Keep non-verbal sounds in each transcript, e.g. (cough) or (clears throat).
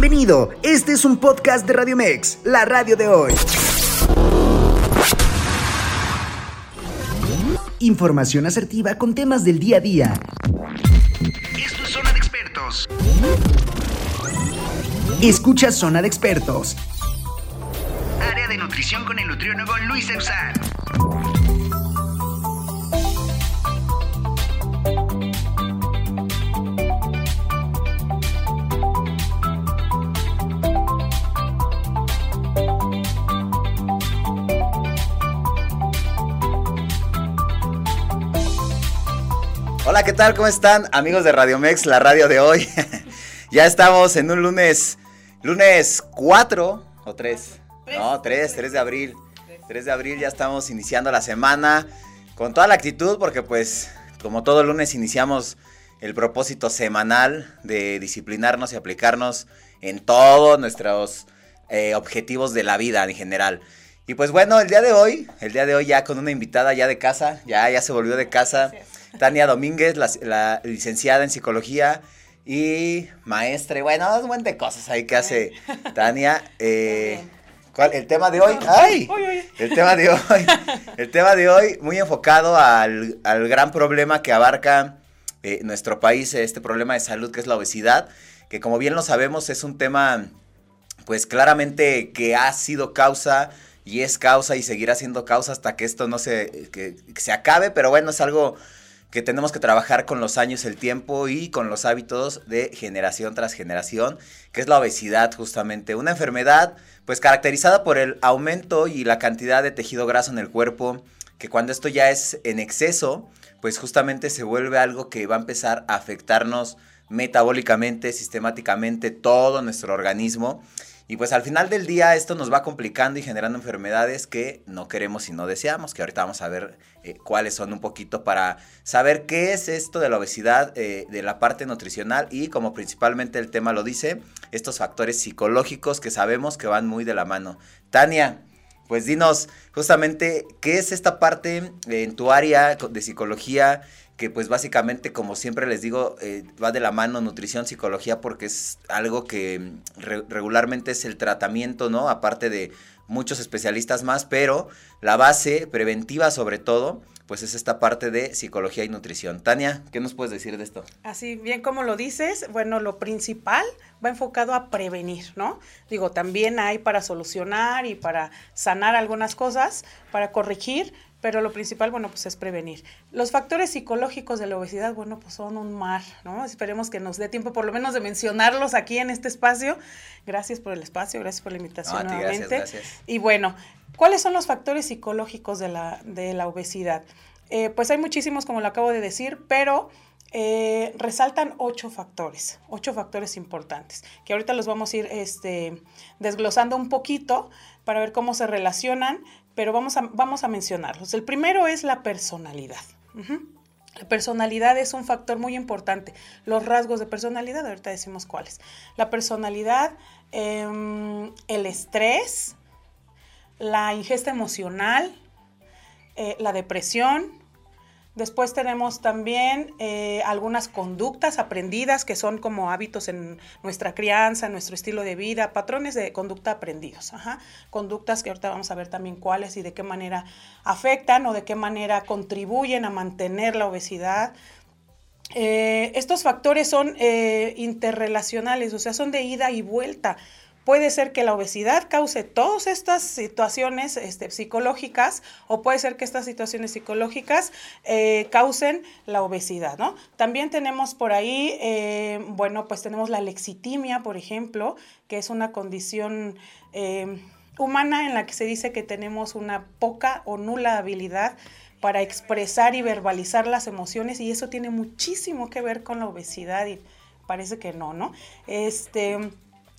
Bienvenido, este es un podcast de Radio Mex, la radio de hoy. Información asertiva con temas del día a día. Esto es Zona de Expertos. Escucha Zona de Expertos. Área de nutrición con el nutriólogo Luis Eusán. Hola, ¿qué tal? ¿Cómo están? Amigos de Radio Mex, la radio de hoy. (laughs) ya estamos en un lunes, lunes 4 o 3. No, 3, 3 de abril. 3 de abril ya estamos iniciando la semana con toda la actitud porque pues como todo lunes iniciamos el propósito semanal de disciplinarnos y aplicarnos en todos nuestros eh, objetivos de la vida en general. Y pues bueno, el día de hoy, el día de hoy ya con una invitada ya de casa, ya, ya se volvió de casa. Tania Domínguez, la, licenciada en psicología y maestra. Y bueno, un montón de cosas ahí que hace (laughs) Tania. Eh, ¿cuál? El tema de hoy. ¡Ay! (laughs) El tema de hoy. El tema de hoy muy enfocado al, gran problema que abarca eh, nuestro país, este problema de salud que es la obesidad, que como bien lo sabemos es un tema pues claramente que ha sido causa y es causa y seguirá siendo causa hasta que esto no se, que se acabe, pero bueno, es algo que tenemos que trabajar con los años, el tiempo y con los hábitos de generación tras generación, que es la obesidad justamente, una enfermedad pues caracterizada por el aumento y la cantidad de tejido graso en el cuerpo, que cuando esto ya es en exceso, pues justamente se vuelve algo que va a empezar a afectarnos metabólicamente, sistemáticamente, todo nuestro organismo y pues al final del día esto nos va complicando y generando enfermedades que no queremos y no deseamos, que ahorita vamos a ver eh, cuáles son un poquito para saber qué es esto de la obesidad, eh, de la parte nutricional y como principalmente el tema lo dice, estos factores psicológicos que sabemos que van muy de la mano. Tania, pues dinos justamente qué es esta parte en tu área de psicología que pues básicamente, como siempre les digo, eh, va de la mano nutrición, psicología, porque es algo que mm, regularmente es el tratamiento, ¿no? Aparte de muchos especialistas más, pero la base preventiva sobre todo, pues es esta parte de psicología y nutrición. Tania, ¿qué nos puedes decir de esto? Así bien como lo dices, bueno, lo principal va enfocado a prevenir, ¿no? Digo, también hay para solucionar y para sanar algunas cosas, para corregir, pero lo principal, bueno, pues es prevenir. Los factores psicológicos de la obesidad, bueno, pues son un mar, ¿no? Esperemos que nos dé tiempo por lo menos de mencionarlos aquí en este espacio. Gracias por el espacio, gracias por la invitación nuevamente. Gracias, Y bueno, ¿cuáles son los factores psicológicos de la, de la obesidad? Eh, pues hay muchísimos, como lo acabo de decir, pero eh, resaltan ocho factores, ocho factores importantes, que ahorita los vamos a ir este, desglosando un poquito para ver cómo se relacionan pero vamos a, vamos a mencionarlos. El primero es la personalidad. La personalidad es un factor muy importante. Los rasgos de personalidad, ahorita decimos cuáles. La personalidad, em, el estrés, la ingesta emocional, eh, la depresión, Después tenemos también eh, algunas conductas aprendidas que son como hábitos en nuestra crianza, en nuestro estilo de vida, patrones de conducta aprendidos. Conductas que ahorita vamos a ver también cuáles y de qué manera afectan o de qué manera contribuyen a mantener la obesidad. Eh, estos factores son eh, interrelacionales, o sea, son de ida y vuelta puede ser que la obesidad cause todas estas situaciones este, psicológicas o puede ser que estas situaciones psicológicas eh, causen la obesidad, ¿no? También tenemos por ahí, eh, bueno, pues tenemos la lexitimia, por ejemplo, que es una condición eh, humana en la que se dice que tenemos una poca o nula habilidad para expresar y verbalizar las emociones y eso tiene muchísimo que ver con la obesidad y parece que no, ¿no? Este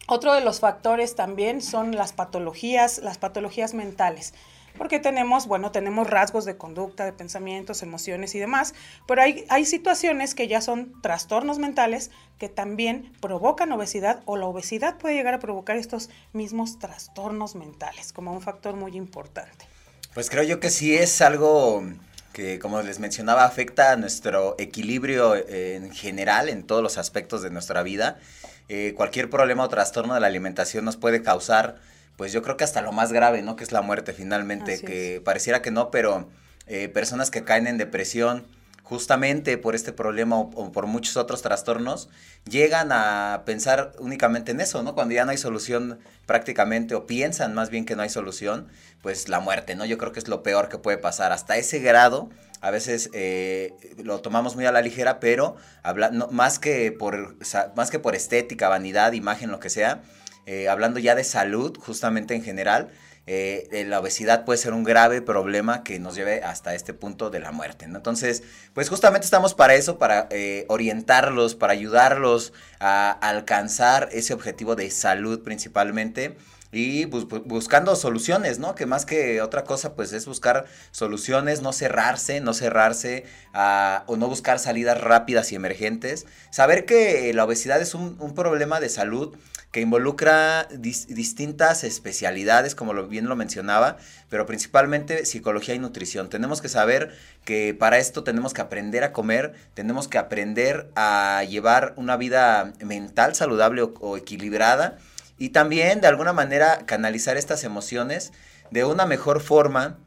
otro de los factores también son las patologías, las patologías mentales porque tenemos, bueno, tenemos rasgos de conducta, de pensamientos, emociones y demás, pero hay, hay situaciones que ya son trastornos mentales que también provocan obesidad o la obesidad puede llegar a provocar estos mismos trastornos mentales como un factor muy importante. Pues creo yo que sí es algo que, como les mencionaba, afecta a nuestro equilibrio en general, en todos los aspectos de nuestra vida eh, cualquier problema o trastorno de la alimentación nos puede causar, pues yo creo que hasta lo más grave, ¿no? Que es la muerte finalmente, que pareciera que no, pero eh, personas que caen en depresión, justamente por este problema o, por muchos otros trastornos, llegan a pensar únicamente en eso, ¿no? Cuando ya no hay solución prácticamente, o piensan más bien que no hay solución, pues la muerte, ¿no? Yo creo que es lo peor que puede pasar. Hasta ese grado, a veces eh, lo tomamos muy a la ligera, pero habla, más, que por, más que por estética, vanidad, imagen, lo que sea, eh, hablando ya de salud, justamente en general, eh, la obesidad puede ser un grave problema que nos lleve hasta este punto de la muerte. ¿no? Entonces, pues justamente estamos para eso, para eh, orientarlos, para ayudarlos a alcanzar ese objetivo de salud principalmente y buscando soluciones, ¿no? Que más que otra cosa, pues es buscar soluciones, no cerrarse, no cerrarse o no buscar salidas rápidas y emergentes. Saber que la obesidad es un problema de salud que involucra distintas especialidades, como bien lo mencionaba, pero principalmente psicología y nutrición. Tenemos que saber que para esto tenemos que aprender a comer, tenemos que aprender a llevar una vida mental saludable o, equilibrada y también de alguna manera canalizar estas emociones de una mejor forma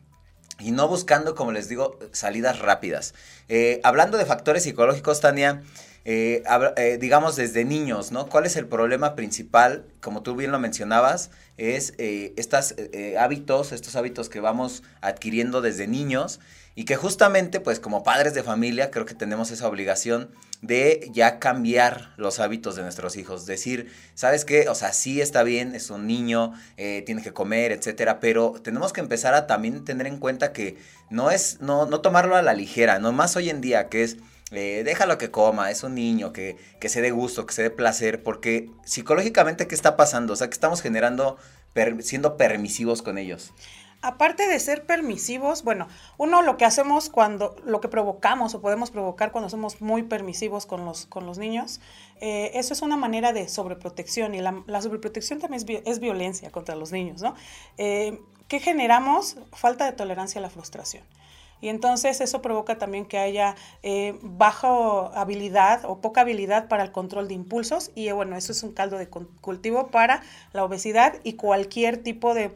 y no buscando, como les digo, salidas rápidas. Eh, hablando de factores psicológicos, Tania, eh, eh, digamos desde niños, ¿no? ¿Cuál es el problema principal? Como tú bien lo mencionabas, es eh, estos hábitos, estos hábitos que vamos adquiriendo desde niños y que justamente, pues como padres de familia, creo que tenemos esa obligación de ya cambiar los hábitos de nuestros hijos. Decir, ¿sabes qué? O sea, sí está bien, es un niño, tiene que comer, etcétera, pero tenemos que empezar a también tener en cuenta que no es, no, no tomarlo a la ligera, no más hoy en día, que es eh, déjalo que coma, es un niño, que, que se dé gusto, que se dé placer, porque psicológicamente, ¿qué está pasando? O sea, que estamos generando, siendo permisivos con ellos. Aparte de ser permisivos, bueno, uno lo que hacemos cuando, lo que provocamos o podemos provocar cuando somos muy permisivos con los, con los niños, eh, eso es una manera de sobreprotección y la, sobreprotección también es, violencia contra los niños, ¿no? Eh, ¿Qué generamos? Falta de tolerancia a la frustración. Y entonces eso provoca también que haya eh, baja habilidad o poca habilidad para el control de impulsos y bueno, eso es un caldo de cultivo para la obesidad y cualquier tipo de,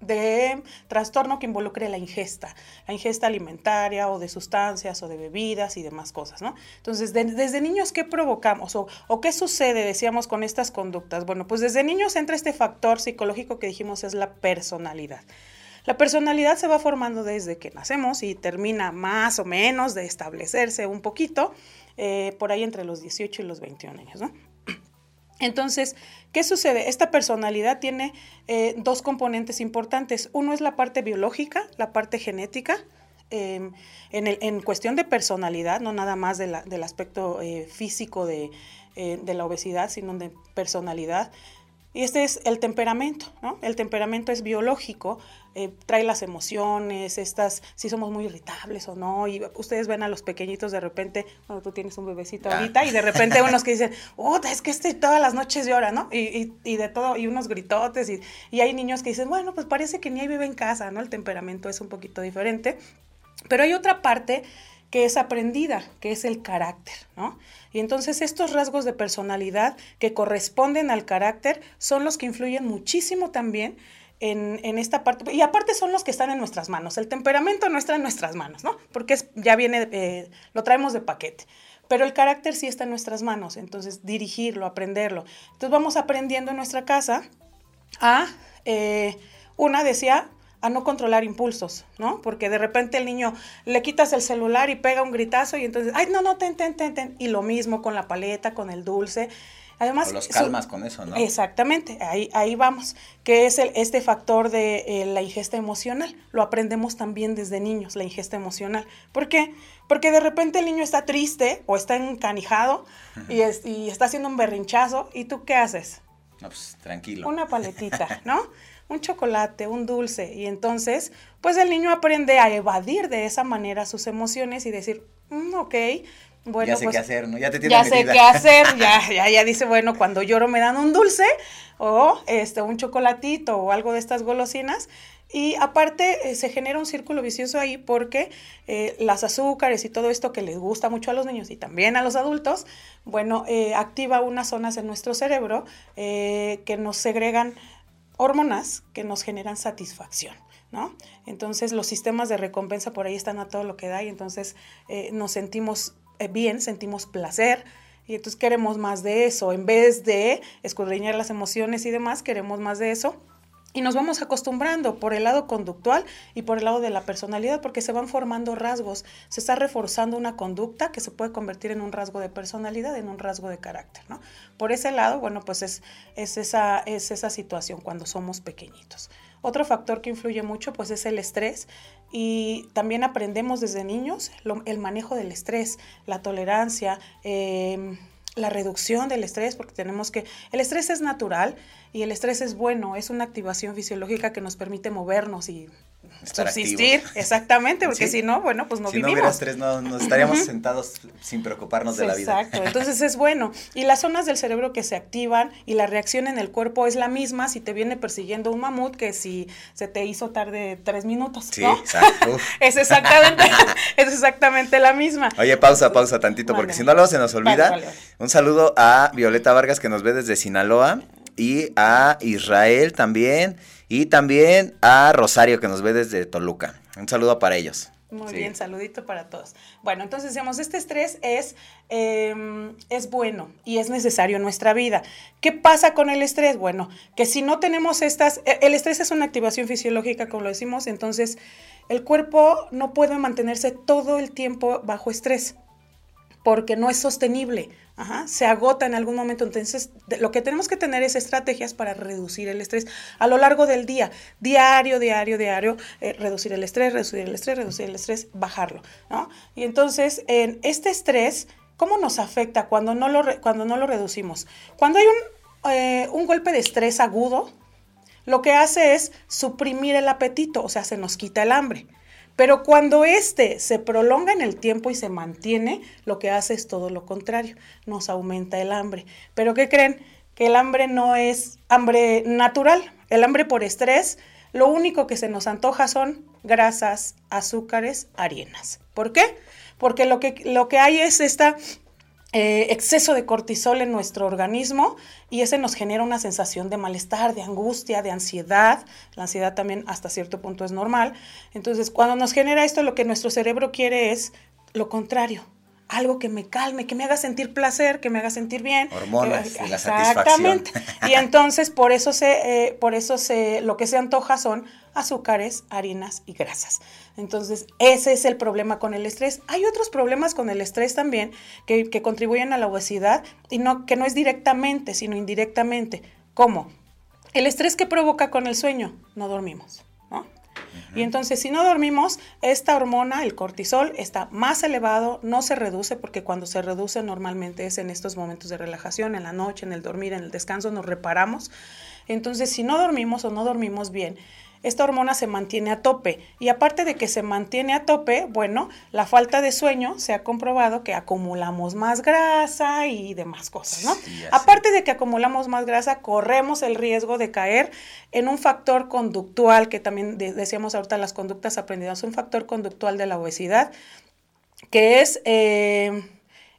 de trastorno que involucre la ingesta, la ingesta alimentaria o de sustancias o de bebidas y demás cosas, ¿no? Entonces, desde niños, ¿qué provocamos o, qué sucede, decíamos, con estas conductas? Bueno, pues desde niños entra este factor psicológico que dijimos es la personalidad. La personalidad se va formando desde que nacemos y termina más o menos de establecerse un poquito eh, por ahí entre los 18 y los 21 años, ¿no? Entonces, ¿qué sucede? Esta personalidad tiene eh, dos componentes importantes. Uno es la parte biológica, la parte genética, em, en, cuestión de personalidad, no nada más del aspecto eh, físico de, la obesidad, sino de personalidad. Y este es el temperamento, ¿no? El temperamento es biológico, eh, trae las emociones, estas, si somos muy irritables o no, y ustedes ven a los pequeñitos de repente, cuando tú tienes un bebecito ah. ahorita, y de repente unos que dicen, oh, es que este todas las noches llora, ¿no? Y, y, de todo, y unos gritotes, y, y hay niños que dicen, bueno, pues parece que ni hay bebé en casa, ¿no? El temperamento es un poquito diferente, pero hay otra parte que es aprendida, que es el carácter, ¿no? Y entonces estos rasgos de personalidad que corresponden al carácter son los que influyen muchísimo también en, esta parte, y aparte son los que están en nuestras manos. El temperamento no está en nuestras manos, ¿no? Porque es, ya viene, eh, lo traemos de paquete. Pero el carácter sí está en nuestras manos, entonces dirigirlo, aprenderlo. Entonces vamos aprendiendo en nuestra casa a, eh, una decía, a no controlar impulsos, ¿no? Porque de repente el niño le quitas el celular y pega un gritazo y entonces, ay, no, no, ten, ten, ten, ten. Y lo mismo con la paleta, con el dulce. Además, o los calmas con eso, ¿no? Exactamente, ahí, ahí vamos, que es el, este factor de eh, la ingesta emocional. Lo aprendemos también desde niños, la ingesta emocional. ¿Por qué? Porque de repente el niño está triste o está encanijado y, y está haciendo un berrinchazo y tú qué haces? No, pues tranquilo. Una paletita, ¿no? (laughs) un chocolate, un dulce. Y entonces, pues el niño aprende a evadir de esa manera sus emociones y decir, mm, ok, Bueno, ya sé pues, qué hacer, ¿no? Ya te tiene Ya sé qué hacer, ya, ya, ya dice, bueno, cuando lloro me dan un dulce o este, un chocolatito o algo de estas golosinas. Y aparte eh, se genera un círculo vicioso ahí porque eh, las azúcares y todo esto que les gusta mucho a los niños y también a los adultos, bueno, eh, activa unas zonas en nuestro cerebro que nos segregan hormonas que nos generan satisfacción. ¿No? Entonces los sistemas de recompensa por ahí están a todo lo que da y entonces eh, nos sentimos eh, bien, sentimos placer y entonces queremos más de eso. En vez de escudriñar las emociones y demás, queremos más de eso. Y nos vamos acostumbrando por el lado conductual y por el lado de la personalidad, porque se van formando rasgos, se está reforzando una conducta que se puede convertir en un rasgo de personalidad, en un rasgo de carácter, ¿no? Por ese lado, bueno, pues es, es, esa, es esa situación cuando somos pequeñitos. Otro factor que influye mucho, pues es el estrés y también aprendemos desde niños el manejo del estrés, la tolerancia, eh, la reducción del estrés, porque tenemos que, el estrés es natural y el estrés es bueno, es una activación fisiológica que nos permite movernos y Estar subsistir, activos. exactamente, porque Sí. si no, bueno, pues no si no vivimos. hubiera estrés, no, no estaríamos sentados sin preocuparnos de la vida. Exacto, entonces es bueno. Y las zonas del cerebro que se activan y la reacción en el cuerpo es la misma si te viene persiguiendo un mamut que si se te hizo tarde tres minutos, Sí, ¿no? exacto. (laughs) Es exactamente, (laughs) es exactamente la misma. Oye, pausa, pausa tantito, porque si no luego se nos olvida. Vale, vale, vale. Un saludo a Violeta Vargas que nos ve desde Sinaloa y a Israel también y también a Rosario que nos ve desde Toluca. Un saludo para ellos. Muy Sí. bien, saludito para todos. Bueno, entonces decíamos, este estrés es, eh, es bueno y es necesario en nuestra vida. ¿Qué pasa con el estrés? Bueno, que si no tenemos estas, e- el estrés es una activación fisiológica, como lo decimos, entonces el cuerpo no puede mantenerse todo el tiempo bajo estrés porque no es sostenible. Se agota en algún momento. Entonces, lo que tenemos que tener es estrategias para reducir el estrés a lo largo del día, diario, diario, diario, eh, reducir el estrés, reducir el estrés, reducir el estrés, bajarlo, ¿no? Y entonces, en este estrés, ¿cómo nos afecta cuando no lo, cuando no lo reducimos? Cuando hay un, eh, un golpe de estrés agudo, lo que hace es suprimir el apetito, o sea, se nos quita el hambre. Pero cuando este se prolonga en el tiempo y se mantiene, lo que hace es todo lo contrario, nos aumenta el hambre. Pero ¿qué creen? Que el hambre no es hambre natural, el hambre por estrés, lo único que se nos antoja son grasas, azúcares, harinas. ¿Por qué? Porque lo que, lo que hay es esta eh, exceso de cortisol en nuestro organismo y ese nos genera una sensación de malestar, de angustia, de ansiedad. La ansiedad también hasta cierto punto es normal. Entonces, cuando nos genera esto, lo que nuestro cerebro quiere es lo contrario. Algo que me calme, que me haga sentir placer, que me haga sentir bien. Hormonas que- y la Exactamente. satisfacción. Y entonces por eso se, eh, por eso se, lo que se antoja son azúcares, harinas y grasas. Entonces, ese es el problema con el estrés. Hay otros problemas con el estrés también que, que contribuyen a la obesidad y no, que no es directamente, sino indirectamente. ¿Cómo? El estrés que provoca con el sueño, no dormimos, ¿no? Y entonces, si no dormimos, esta hormona, el cortisol, está más elevado, no se reduce, porque cuando se reduce normalmente es en estos momentos de relajación, en la noche, en el dormir, en el descanso, nos reparamos. Entonces, si no dormimos o no dormimos bien, esta hormona se mantiene a tope. Y aparte de que se mantiene a tope, bueno, la falta de sueño se ha comprobado que acumulamos más grasa y demás cosas, ¿no? Sí, aparte de que acumulamos más grasa, corremos el riesgo de caer en un factor conductual, que también de- decíamos ahorita las conductas aprendidas, un factor conductual de la obesidad, que es eh,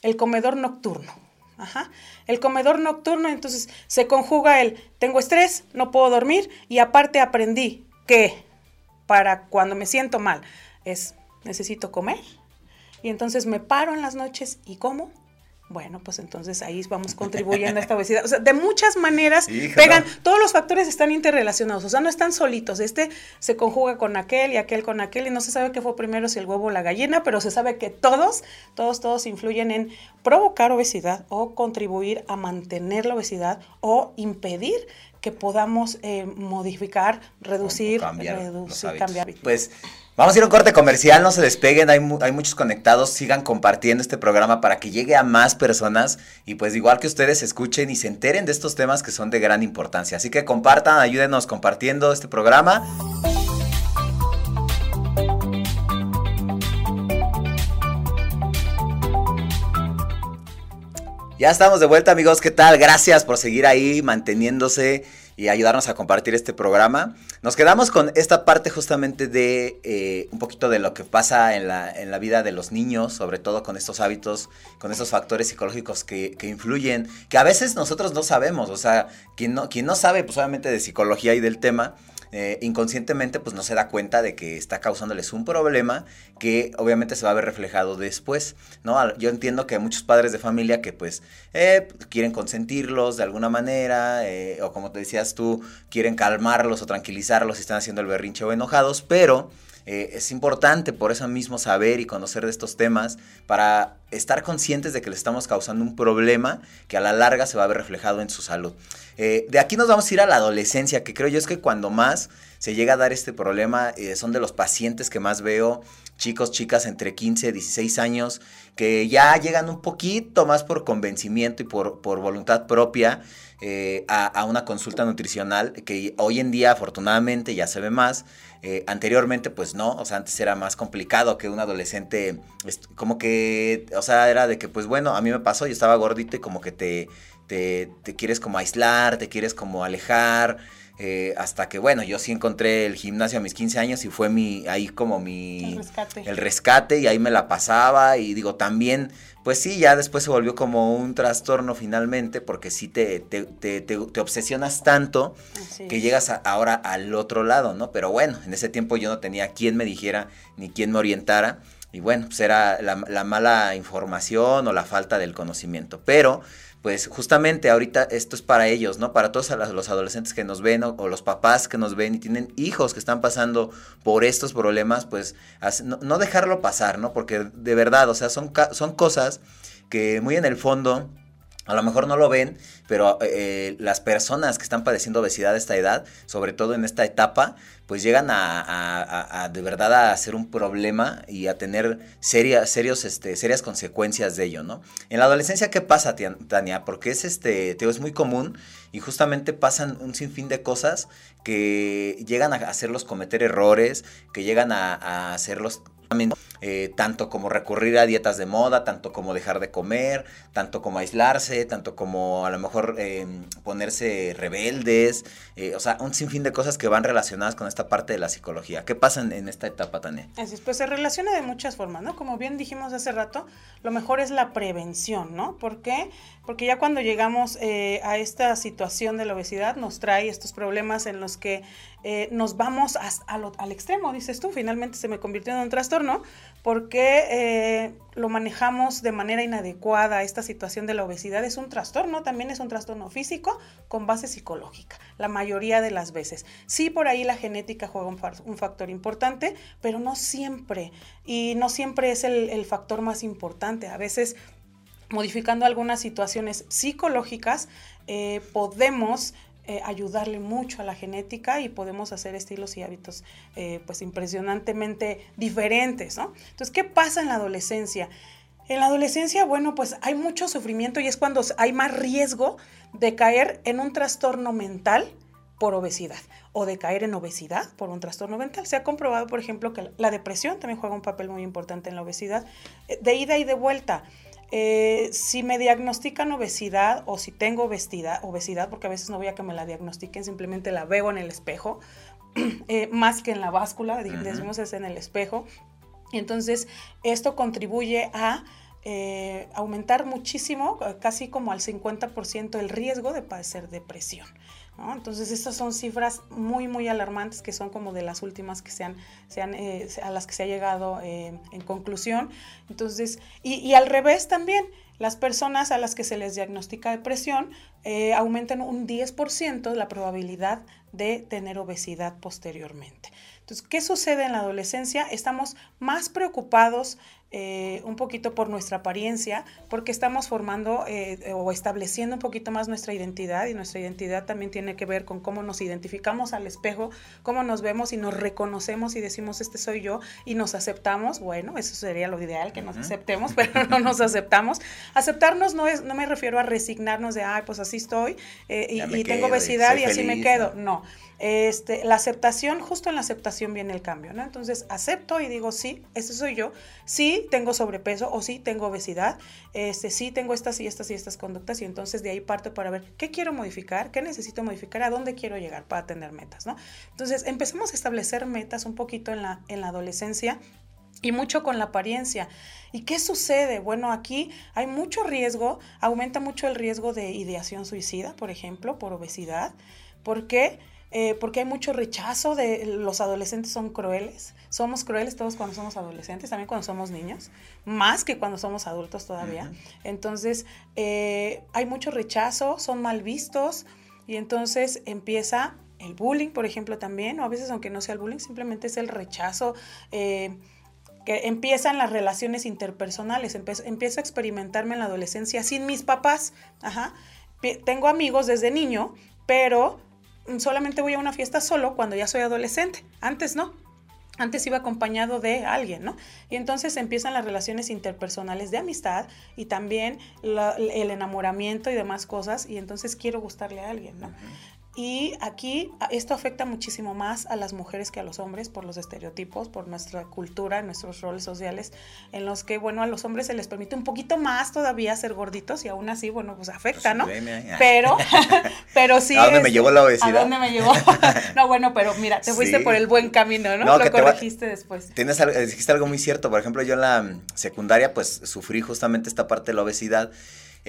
el comedor nocturno. Ajá. El comedor nocturno, entonces se conjuga el tengo estrés, no puedo dormir y aparte aprendí que para cuando me siento mal es necesito comer y entonces me paro en las noches y como. Bueno, pues entonces ahí vamos contribuyendo a esta obesidad. O sea, de muchas maneras pegan, todos los factores están interrelacionados, o sea, no están solitos. Este se conjuga con aquel y aquel con aquel y no se sabe qué fue primero, si el huevo o la gallina, pero se sabe que todos, todos, todos influyen en provocar obesidad o contribuir a mantener la obesidad o impedir que podamos eh, modificar, reducir, cambiar reducir, cambiar. Pues vamos a ir a un corte comercial, no se despeguen, hay, mu- hay muchos conectados, sigan compartiendo este programa para que llegue a más personas y pues igual que ustedes escuchen y se enteren de estos temas que son de gran importancia. Así que compartan, ayúdenos compartiendo este programa. Ya estamos de vuelta amigos, ¿qué tal? Gracias por seguir ahí manteniéndose y ayudarnos a compartir este programa. Nos quedamos con esta parte justamente de eh, un poquito de lo que pasa en la, en la, vida de los niños, sobre todo con estos hábitos, con estos factores psicológicos que, que influyen, que a veces nosotros no sabemos, o sea, quien no, quien no sabe pues obviamente de psicología y del tema, eh, inconscientemente pues no se da cuenta de que está causándoles un problema que obviamente se va a ver reflejado después, ¿no? Yo entiendo que hay muchos padres de familia que pues eh, quieren consentirlos de alguna manera eh, o como te decías tú, quieren calmarlos o tranquilizarlos si están haciendo el berrinche o enojados, pero... es importante por eso mismo saber y conocer de estos temas para estar conscientes de que le estamos causando un problema que a la larga se va a ver reflejado en su salud. Eh, de aquí nos vamos a ir a la adolescencia, que creo yo es que cuando más se llega a dar este problema, eh, son de los pacientes que más veo, chicos, chicas entre 15 y 16 años, que ya llegan un poquito más por convencimiento y por, por voluntad propia eh, a, una consulta nutricional, que hoy en día afortunadamente ya se ve más. anteriormente pues no, o sea, antes era más complicado que un adolescente, como que o sea, era de que, pues bueno, a mí me pasó, yo estaba gordito y como que te, te, quieres como aislar, te quieres como alejar. Eh, hasta que, bueno, yo sí encontré el gimnasio a mis 15 años y fue mi, ahí como mi... El rescate. El rescate y ahí me la pasaba y digo, también, pues sí, ya después se volvió como un trastorno finalmente porque sí te, te, te, te obsesionas tanto que llegas ahora al otro lado, ¿no? Pero bueno, en ese tiempo yo no tenía quien me dijera ni quien me orientara y bueno, pues era la, mala información o la falta del conocimiento. Pero, pues justamente ahorita esto es para ellos, ¿no? Para todos los adolescentes que nos ven o, los papás que nos ven y tienen hijos que están pasando por estos problemas, pues no, dejarlo pasar, ¿no? Porque de verdad, o sea, son, son cosas que muy en el fondo a lo mejor no lo ven, pero eh, las personas que están padeciendo obesidad a esta edad, sobre todo en esta etapa, pues llegan a, de verdad a ser un problema y a tener serias, serios, este, serias consecuencias de ello, ¿no? En la adolescencia, ¿qué pasa, Tania? Porque es, este, es muy común y justamente pasan un sinfín de cosas que llegan a hacerlos cometer errores, que llegan a hacerlos eh, tanto como recurrir a dietas de moda, tanto como dejar de comer, tanto como aislarse, tanto como a lo mejor eh, ponerse rebeldes, eh, o sea, un sinfín de cosas que van relacionadas con esta parte de la psicología. ¿Qué pasa en, esta etapa, Tania? Así es, pues se relaciona de muchas formas, ¿no? Como bien dijimos hace rato, lo mejor es la prevención, ¿no? ¿Por qué? Porque ya cuando llegamos a esta situación de la obesidad nos trae estos problemas en los que nos vamos al extremo, dices tú, finalmente se me convirtió en un trastorno, porque eh, lo manejamos de manera inadecuada. Esta situación de la obesidad es un trastorno, también es un trastorno físico con base psicológica, la mayoría de las veces. Sí, por ahí la genética juega un, factor importante, pero no siempre. Y no siempre es el factor más importante. A veces modificando algunas situaciones psicológicas, eh, podemos eh, ayudarle mucho a la genética y podemos hacer estilos y hábitos eh, pues impresionantemente diferentes, ¿no? Entonces, ¿qué pasa en la adolescencia? En la adolescencia, bueno, pues hay mucho sufrimiento y es cuando hay más riesgo de caer en un trastorno mental por obesidad o de caer en obesidad por un trastorno mental. Se ha comprobado, por ejemplo, que la depresión también juega un papel muy importante en la obesidad, eh, de ida y de vuelta. Eh, si me diagnostican obesidad o si tengo obesidad, obesidad, porque a veces no voy a que me la diagnostiquen, simplemente la veo en el espejo, (clears throat) eh, más que en la báscula, decimos es en el espejo. Y entonces esto contribuye a eh, aumentar muchísimo, casi como al 50% el riesgo de padecer depresión. Entonces, estas son cifras muy, muy alarmantes que son como de las últimas que se han, eh, a las que se ha llegado eh, en conclusión. Entonces, y, al revés también, las personas a las que se les diagnostica depresión eh, aumentan un 10% la probabilidad de tener obesidad posteriormente. Entonces, ¿qué sucede en la adolescencia? Estamos más preocupados eh, un poquito por nuestra apariencia, porque estamos formando eh, o estableciendo un poquito más nuestra identidad y nuestra identidad también tiene que ver con cómo nos identificamos al espejo, cómo nos vemos y nos reconocemos y decimos este soy yo y nos aceptamos. Bueno, eso sería lo ideal, que nos aceptemos, (laughs) pero no nos aceptamos. Aceptarnos no es, no me refiero a resignarnos de, ay, pues así estoy eh, y, tengo obesidad y, así me quedo. no este, la aceptación, justo en la aceptación viene el cambio, ¿no? Entonces acepto y digo, sí, ese soy yo. Sí, sí tengo sobrepeso o sí tengo obesidad, este, sí tengo estas y estas y estas conductas y entonces de ahí parto para ver qué quiero modificar, qué necesito modificar, a dónde quiero llegar para tener metas, ¿no? Entonces empezamos a establecer metas un poquito en la, en la adolescencia y mucho con la apariencia. ¿Y qué sucede? Bueno, aquí hay mucho riesgo, aumenta mucho el riesgo de ideación suicida, por ejemplo, por obesidad. ¿Por qué? Eh, porque hay mucho rechazo de los adolescentes son crueles. Somos crueles todos cuando somos adolescentes, también cuando somos niños, más que cuando somos adultos todavía. Entonces, eh, hay mucho rechazo, son mal vistos y entonces empieza el bullying, por ejemplo, también, o a veces aunque no sea el bullying, simplemente es el rechazo. Eh, que empiezan las relaciones interpersonales, empiezo, a experimentarme en la adolescencia sin mis papás. Ajá. Tengo amigos desde niño, pero solamente voy a una fiesta solo cuando ya soy adolescente. Antes no. Antes iba acompañado de alguien, ¿no? Y entonces empiezan las relaciones interpersonales de amistad y también el enamoramiento y demás cosas. Y entonces quiero gustarle a alguien, ¿no? Y aquí esto afecta muchísimo más a las mujeres que a los hombres por los estereotipos, por nuestra cultura, nuestros roles sociales, en los que, bueno, a los hombres se les permite un poquito más todavía ser gorditos y aún así, bueno, pues afecta, ¿no? Pero, (laughs) pero sí. ¿A dónde me llevó la obesidad? ¿A dónde me llevó? (laughs) no, bueno, pero mira, te fuiste por el buen camino, ¿no? Lo corregiste después. Tienes, dijiste algo muy cierto. Por ejemplo, yo en la secundaria, pues sufrí justamente esta parte de la obesidad.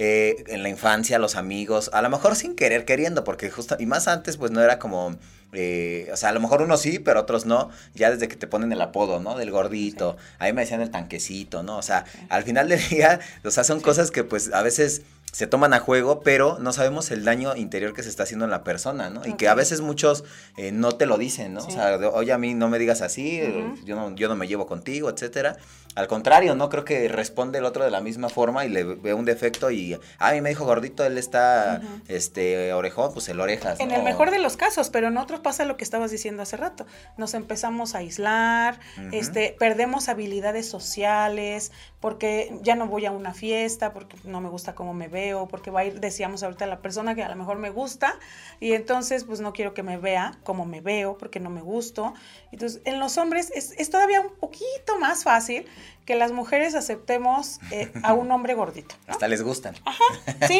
Eh, en la infancia, los amigos, a lo mejor sin querer, queriendo, porque justo, y más antes, pues no era como, eh, o sea, a lo mejor unos sí, pero otros no, ya desde que te ponen el apodo, ¿no? Del gordito, ahí me decían el tanquecito, ¿no? O sea, al final del día, o sea, son cosas que pues a veces se toman a juego, pero no sabemos el daño interior que se está haciendo en la persona, ¿no? Y que a veces muchos eh, no te lo dicen, ¿no? O sea, oye, a mí no me digas así, yo, no, yo no me llevo contigo, etcétera. Al contrario, ¿no? Creo que responde el otro de la misma forma y le ve un defecto y, ah, a mí me dijo gordito, él está, este, orejón, pues el orejas. En el mejor de los casos, pero en otros pasa lo que estabas diciendo hace rato. Nos empezamos a aislar, este, perdemos habilidades sociales, porque ya no voy a una fiesta, porque no me gusta cómo me veo, porque va a ir, decíamos ahorita, la persona que a lo mejor me gusta, y entonces, pues no quiero que me vea como me veo, porque no me gusto. Entonces, en los hombres es, es todavía un poquito más fácil que las mujeres aceptemos eh, a un hombre gordito. Hasta les gustan. Ajá, sí,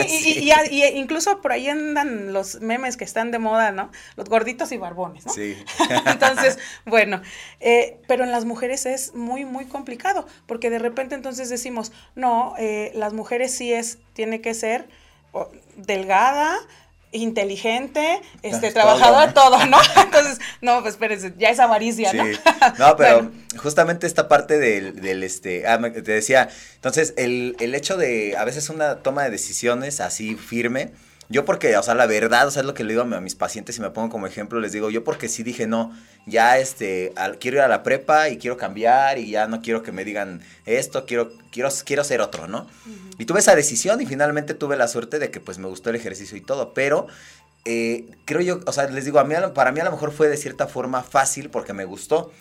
Y, incluso por ahí andan los memes que están de moda, ¿no? Los gorditos y barbones, ¿no? Sí. (laughs) entonces, bueno, eh, pero en las mujeres es muy, muy complicado, porque de repente entonces decimos, no, eh, las mujeres sí es, tiene que ser delgada, inteligente, este, trabajador, todo, ¿no? (laughs) Entonces, no, pues espérense, ya es avaricia, ¿no? No, (laughs) pero justamente esta parte del, del este, ah, te decía, entonces, el, el hecho de, a veces una toma de decisiones así firme, yo porque, o sea, la verdad, o sea, es lo que le digo a mis pacientes y me pongo como ejemplo, les digo, yo porque sí dije, no, ya este, quiero ir a la prepa y quiero cambiar y ya no quiero que me digan esto, quiero, quiero, quiero ser otro, ¿no? Y tuve esa decisión y finalmente tuve la suerte de que pues me gustó el ejercicio y todo, pero eh, creo yo, o sea, les digo, a mí, para mí a lo mejor fue de cierta forma fácil porque me gustó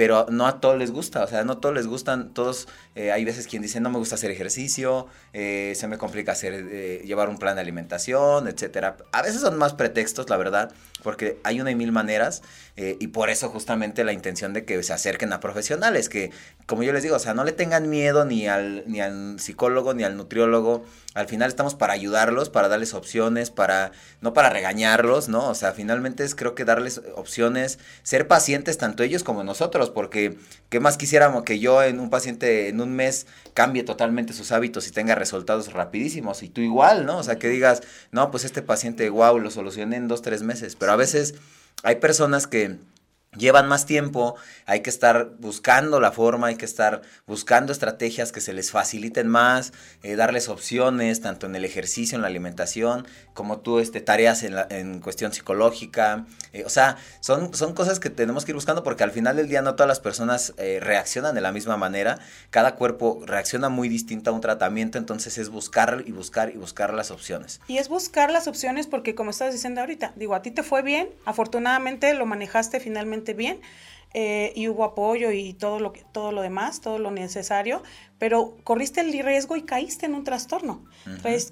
pero no a todos les gusta, o sea, no a todos les gustan, todos, eh, hay veces quien dice, no me gusta hacer ejercicio, eh, se me complica hacer, eh, llevar un plan de alimentación, etcétera. A veces son más pretextos, la verdad, porque hay una y mil maneras, y por eso justamente la intención de que se acerquen a profesionales, que, como yo les digo, o sea, no le tengan miedo ni al, ni al psicólogo, ni al nutriólogo, al final estamos para ayudarlos, para darles opciones, para, no para regañarlos, ¿no? O sea, finalmente es creo que darles opciones, ser pacientes tanto ellos como nosotros, porque ¿qué más quisiéramos que yo en un paciente en un mes cambie totalmente sus hábitos y tenga resultados rapidísimos? Y tú igual, ¿no? O sea, que digas, no, pues este paciente, wow, lo solucioné en dos, tres meses. Pero a veces hay personas que llevan más tiempo, hay que estar buscando la forma, hay que estar buscando estrategias que se les faciliten más, eh, darles opciones, tanto en el ejercicio, en la alimentación, como tú, este, tareas en, la, en cuestión psicológica. Eh, o sea, son, son cosas que tenemos que ir buscando porque al final del día no todas las personas eh, reaccionan de la misma manera, cada cuerpo reacciona muy distinto a un tratamiento, entonces es buscar y buscar y buscar las opciones. Y es buscar las opciones porque como estás diciendo ahorita, digo, a ti te fue bien, afortunadamente lo manejaste finalmente bien. Eh, y hubo apoyo y todo lo, todo lo demás, todo lo necesario, pero corriste el riesgo y caíste en un trastorno.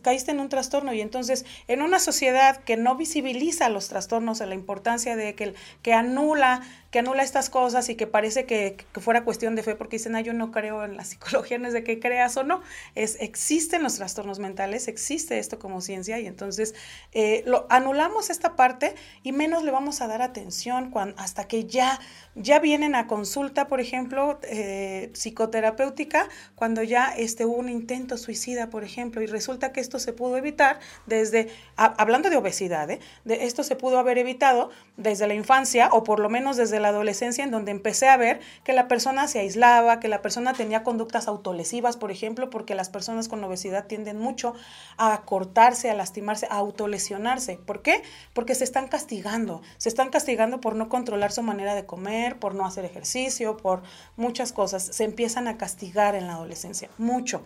Caíste en un trastorno y entonces en una sociedad que no visibiliza los trastornos, la importancia de que, que anula que anula estas cosas y que parece que, fuera cuestión de fe, porque dicen, ah, yo no creo en la psicología, no es de que creas o no, es, existen los trastornos mentales, existe esto como ciencia y entonces eh, lo, anulamos esta parte y menos le vamos a dar atención cuando, hasta que ya, ya vienen a consulta, por ejemplo, eh, psicoterapéutica, cuando ya este, hubo un intento suicida, por ejemplo, y resulta que esto se pudo evitar desde, hablando de obesidad, ¿eh? de esto se pudo haber evitado desde la infancia o por lo menos desde la adolescencia en donde empecé a ver que la persona se aislaba, que la persona tenía conductas autolesivas, por ejemplo, porque las personas con obesidad tienden mucho a cortarse, a lastimarse, a autolesionarse. ¿Por qué? Porque se están castigando, se están castigando por no controlar su manera de comer, por no hacer ejercicio, por muchas cosas. Se empiezan a castigar en la adolescencia, mucho.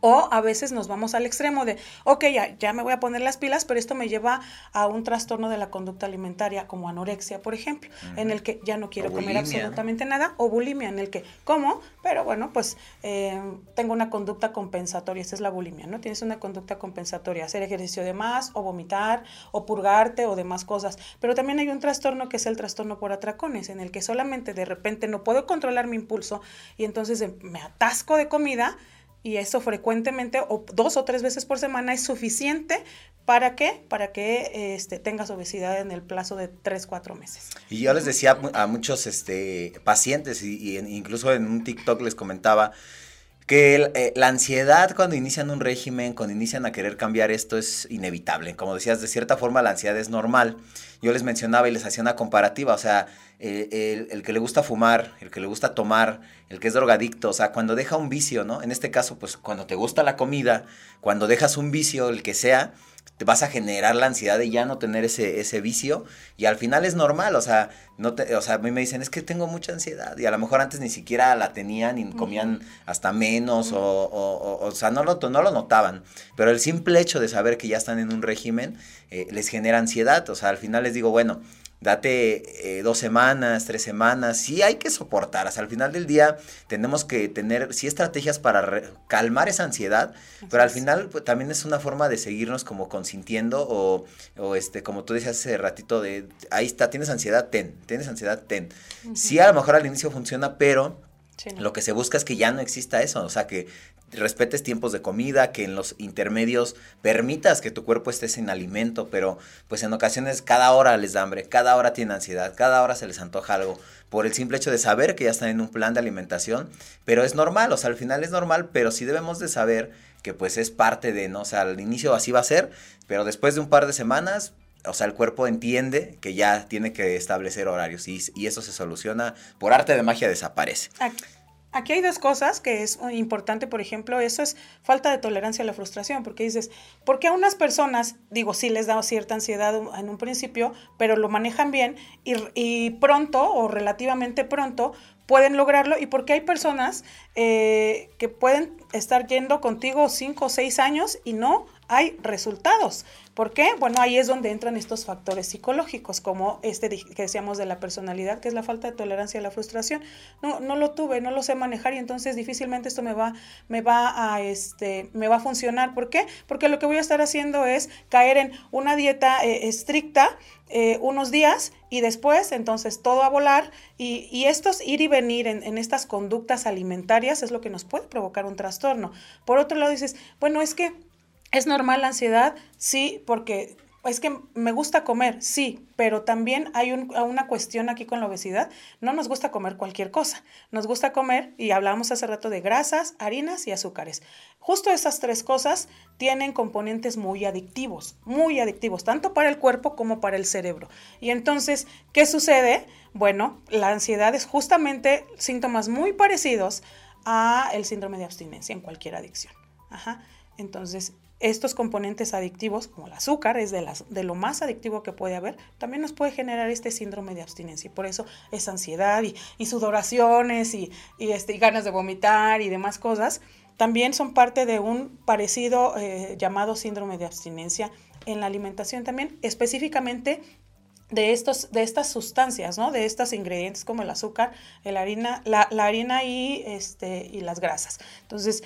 O a veces nos vamos al extremo de, ok, ya, ya me voy a poner las pilas, pero esto me lleva a un trastorno de la conducta alimentaria, como anorexia, por ejemplo, en el que ya no quiero comer absolutamente nada, o bulimia, en el que como, pero bueno, pues eh, tengo una conducta compensatoria, esa es la bulimia, ¿no? Tienes una conducta compensatoria, hacer ejercicio de más, o vomitar, o purgarte, o demás cosas. Pero también hay un trastorno que es el trastorno por atracones, en el que solamente de repente no puedo controlar mi impulso y entonces me atasco de comida y eso frecuentemente o dos o tres veces por semana es suficiente para qué? Para que este, tengas obesidad en el plazo de tres, cuatro meses. Y yo les decía a muchos este, pacientes y, incluso en un TikTok les comentaba que eh, la ansiedad cuando inician un régimen, cuando inician a querer cambiar esto es inevitable. Como decías, de cierta forma la ansiedad es normal. Yo les mencionaba y les hacía una comparativa, o sea, eh, el, que le gusta fumar, el que le gusta tomar, el que es drogadicto, o sea, cuando deja un vicio, ¿no? En este caso, pues cuando te gusta la comida, cuando dejas un vicio, el que sea, te vas a generar la ansiedad de ya no tener ese, ese vicio y al final es normal, o sea, no te, o sea, a mí me dicen, es que tengo mucha ansiedad y a lo mejor antes ni siquiera la tenían y comían hasta menos o, o, o, sea, no lo, no lo notaban, pero el simple hecho de saber que ya están en un régimen eh, les genera ansiedad, o sea, al final les digo, bueno, date eh, dos semanas, tres semanas, sí hay que soportar, hasta el final del día tenemos que tener, sí, estrategias para calmar esa ansiedad, pero al final pues, también es una forma de seguirnos como consintiendo o, o, este, como tú decías hace ratito de, ahí está, tienes ansiedad, ten, tienes ansiedad, ten. Sí, a lo mejor al inicio funciona, pero Lo que se busca es que ya no exista eso, o sea, que respetes tiempos de comida, que en los intermedios permitas que tu cuerpo esté sin alimento, pero pues en ocasiones cada hora les da hambre, cada hora tiene ansiedad, cada hora se les antoja algo, por el simple hecho de saber que ya están en un plan de alimentación, pero es normal, o sea, al final es normal, pero sí debemos de saber que pues es parte de, ¿no? O sea, al inicio así va a ser, pero después de un par de semanas, o sea, el cuerpo entiende que ya tiene que establecer horarios y, eso se soluciona, por arte de magia desaparece. Aquí hay dos cosas que es importante, por ejemplo, eso es falta de tolerancia a la frustración, porque dices, porque a unas personas, digo, sí les da cierta ansiedad en un principio, pero lo manejan bien y, y pronto o relativamente pronto pueden lograrlo y porque hay personas eh, que pueden estar yendo contigo cinco o seis años y no hay resultados. ¿Por qué? Bueno, ahí es donde entran estos factores psicológicos, como este que decíamos de la personalidad, que es la falta de tolerancia a la frustración. No, no lo tuve, no lo sé manejar y entonces difícilmente esto me va, me va a, este, me va a funcionar. ¿Por qué? Porque lo que voy a estar haciendo es caer en una dieta eh, estricta eh, unos días y después entonces todo a volar y, estos ir y venir en, en, estas conductas alimentarias es lo que nos puede provocar un trastorno. Por otro lado dices, bueno, es que es normal la ansiedad, sí, porque es que me gusta comer, sí, pero también hay una cuestión aquí con la obesidad. No nos gusta comer cualquier cosa. Nos gusta comer, y hablábamos hace rato de grasas, harinas y azúcares. Justo esas tres cosas tienen componentes muy adictivos, muy adictivos, tanto para el cuerpo como para el cerebro. Y entonces, ¿qué sucede? Bueno, la ansiedad es justamente síntomas muy parecidos a el síndrome de abstinencia en cualquier adicción. Ajá. Entonces, estos componentes adictivos, como el azúcar, es de, las, de lo más adictivo que puede haber, también nos puede generar este síndrome de abstinencia. Y por eso es ansiedad y, sudoraciones y, este, ganas de vomitar y demás cosas, también son parte de un parecido eh, llamado síndrome de abstinencia en la alimentación también, específicamente de, estos, de estas sustancias, ¿no? De estos ingredientes como el azúcar, la harina, la, harina y, este, y las grasas. Entonces,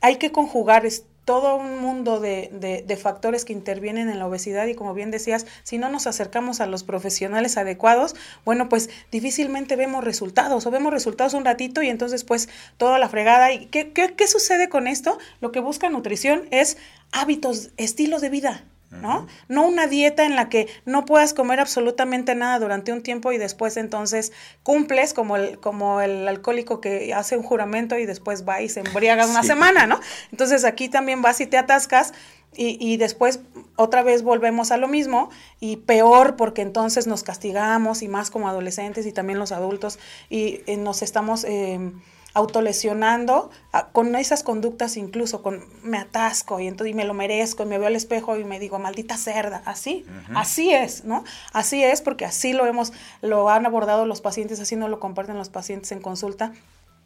hay que conjugar todo un mundo de, de, factores que intervienen en la obesidad y como bien decías, si no nos acercamos a los profesionales adecuados, bueno, pues difícilmente vemos resultados o vemos resultados un ratito y entonces pues toda la fregada. ¿Y qué, qué, qué sucede con esto? Lo que busca nutrición es hábitos, estilos de vida. ¿No? No una dieta en la que no puedas comer absolutamente nada durante un tiempo y después entonces cumples como el, como el alcohólico que hace un juramento y después va y se embriaga una (laughs) semana, ¿no? Entonces aquí también vas y te atascas y, y, después otra vez volvemos a lo mismo y peor porque entonces nos castigamos y más como adolescentes y también los adultos y, eh, nos estamos... Eh, autolesionando con esas conductas incluso con me atasco y entonces me lo merezco y me veo al espejo y me digo maldita cerda así así es no así es porque así lo hemos lo han abordado los pacientes así no lo comparten los pacientes en consulta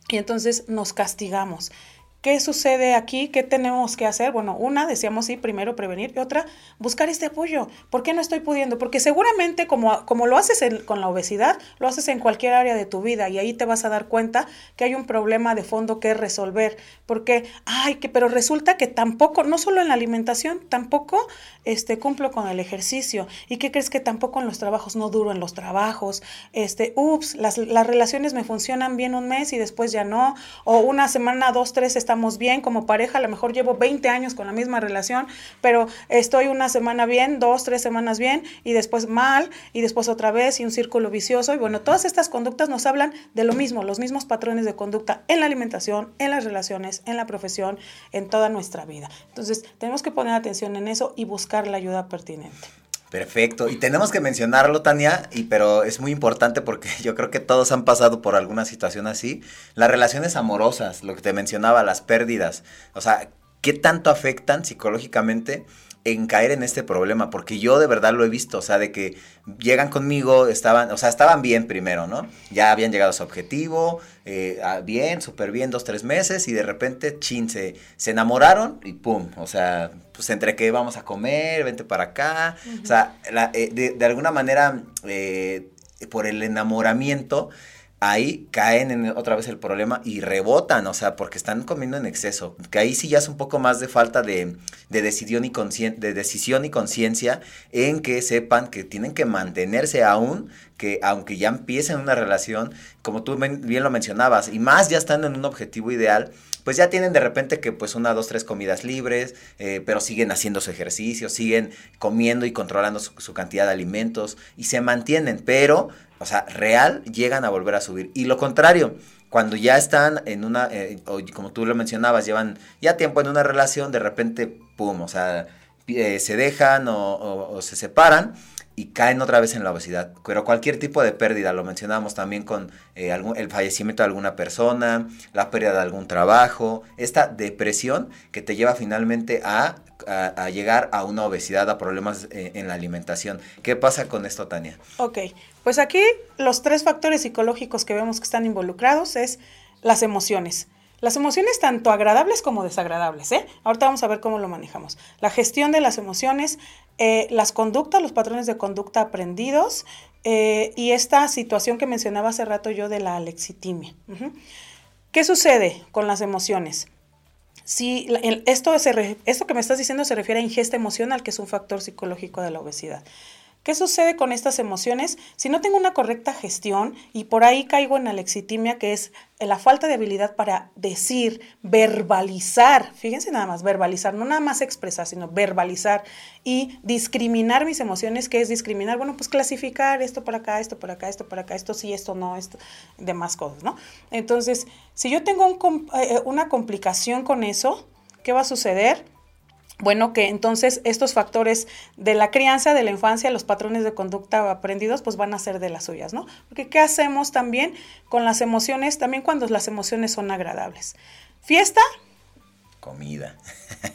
y entonces nos castigamos ¿Qué sucede aquí? ¿Qué tenemos que hacer? Bueno, una, decíamos sí, primero prevenir y otra, buscar este apoyo. ¿Por qué no estoy pudiendo? Porque seguramente como, como lo haces con la obesidad, lo haces en cualquier área de tu vida y ahí te vas a dar cuenta que hay un problema de fondo que resolver. Porque, ay, que, pero resulta que tampoco, no solo en la alimentación, tampoco este, cumplo con el ejercicio. ¿Y qué crees que tampoco en los trabajos? No duro en los trabajos. Este, ups, las, las relaciones me funcionan bien un mes y después ya no. O una semana, dos, tres, está bien como pareja, a lo mejor llevo 20 años con la misma relación, pero estoy una semana bien, dos, tres semanas bien y después mal y después otra vez y un círculo vicioso. Y bueno, todas estas conductas nos hablan de lo mismo, los mismos patrones de conducta en la alimentación, en las relaciones, en la profesión, en toda nuestra vida. Entonces, tenemos que poner atención en eso y buscar la ayuda pertinente. Perfecto. Y tenemos que mencionarlo, Tania, y, pero es muy importante porque (laughs) yo creo que todos han pasado por alguna situación así. Las relaciones amorosas, lo que te mencionaba, las pérdidas. O sea, ¿qué tanto afectan psicológicamente en caer en este problema, porque yo de verdad lo he visto, o sea, de que llegan conmigo, estaban, o sea, estaban bien primero, ¿no? Ya habían llegado a su objetivo, eh, bien, súper bien, dos, tres meses, y de repente, chin, se, enamoraron y pum, o sea, pues entre que vamos a comer, vente para acá, o sea, eh, de, alguna manera, eh, por el enamoramiento, ahí caen en otra vez el problema y rebotan, o sea, porque están comiendo en exceso. Que ahí sí ya es un poco más de falta de, decisión y de decisión y conciencia en que sepan que tienen que mantenerse aún, que aunque ya empiecen una relación, como tú bien lo mencionabas, y más ya estando en un objetivo ideal, pues ya tienen de repente que pues una, dos, tres comidas libres, eh, pero siguen haciendo su ejercicio, siguen comiendo y controlando su cantidad de alimentos y se mantienen, pero o sea, real llegan a volver a subir. Y lo contrario, cuando ya están en una, eh, como tú lo mencionabas, llevan ya tiempo en una relación, de repente, pum, o sea, eh, se dejan o, se separan y caen otra vez en la obesidad. Pero cualquier tipo de pérdida, lo mencionamos también con eh, el fallecimiento de alguna persona, la pérdida de algún trabajo, esta depresión que te lleva finalmente a a, llegar a una obesidad, a problemas eh, en la alimentación. ¿Qué pasa con esto, Tania? Ok, pues aquí los tres factores psicológicos que vemos que están involucrados es las emociones. Las emociones tanto agradables como desagradables, ¿eh? Ahorita vamos a ver cómo lo manejamos. La gestión de las emociones, eh, las conductas, los patrones de conducta aprendidos eh, y esta situación que mencionaba hace rato yo de la alexitimia. ¿Qué sucede con las emociones? Si esto, esto que me estás diciendo se refiere a ingesta emocional, que es un factor psicológico de la obesidad. ¿Qué sucede con estas emociones? Si no tengo una correcta gestión y por ahí caigo en alexitimia, que es la falta de habilidad para decir, verbalizar, fíjense nada más, verbalizar, no nada más expresar, sino verbalizar y discriminar mis emociones, que es discriminar, bueno, pues clasificar esto por acá, esto por acá, esto por acá, esto sí, esto no, esto, demás cosas, ¿no? Entonces, si yo tengo eh, una complicación con eso, ¿qué va a suceder? Bueno, que entonces estos factores de la crianza, de la infancia, los patrones de conducta aprendidos, pues van a ser de las suyas, ¿no? Porque ¿qué hacemos también con las emociones? También cuando las emociones son agradables. Fiesta. Comida.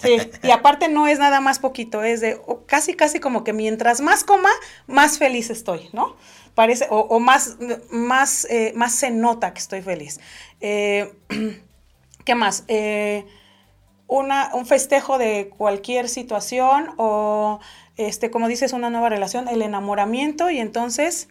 Sí, y aparte no es nada más poquito, es de casi, casi como que mientras más coma, más feliz estoy, ¿no? Parece, o, más, más, eh, más se nota que estoy feliz. Eh, (clears throat) ¿Qué más? Eh, un festejo de cualquier situación o, este, como dices, una nueva relación, el enamoramiento y entonces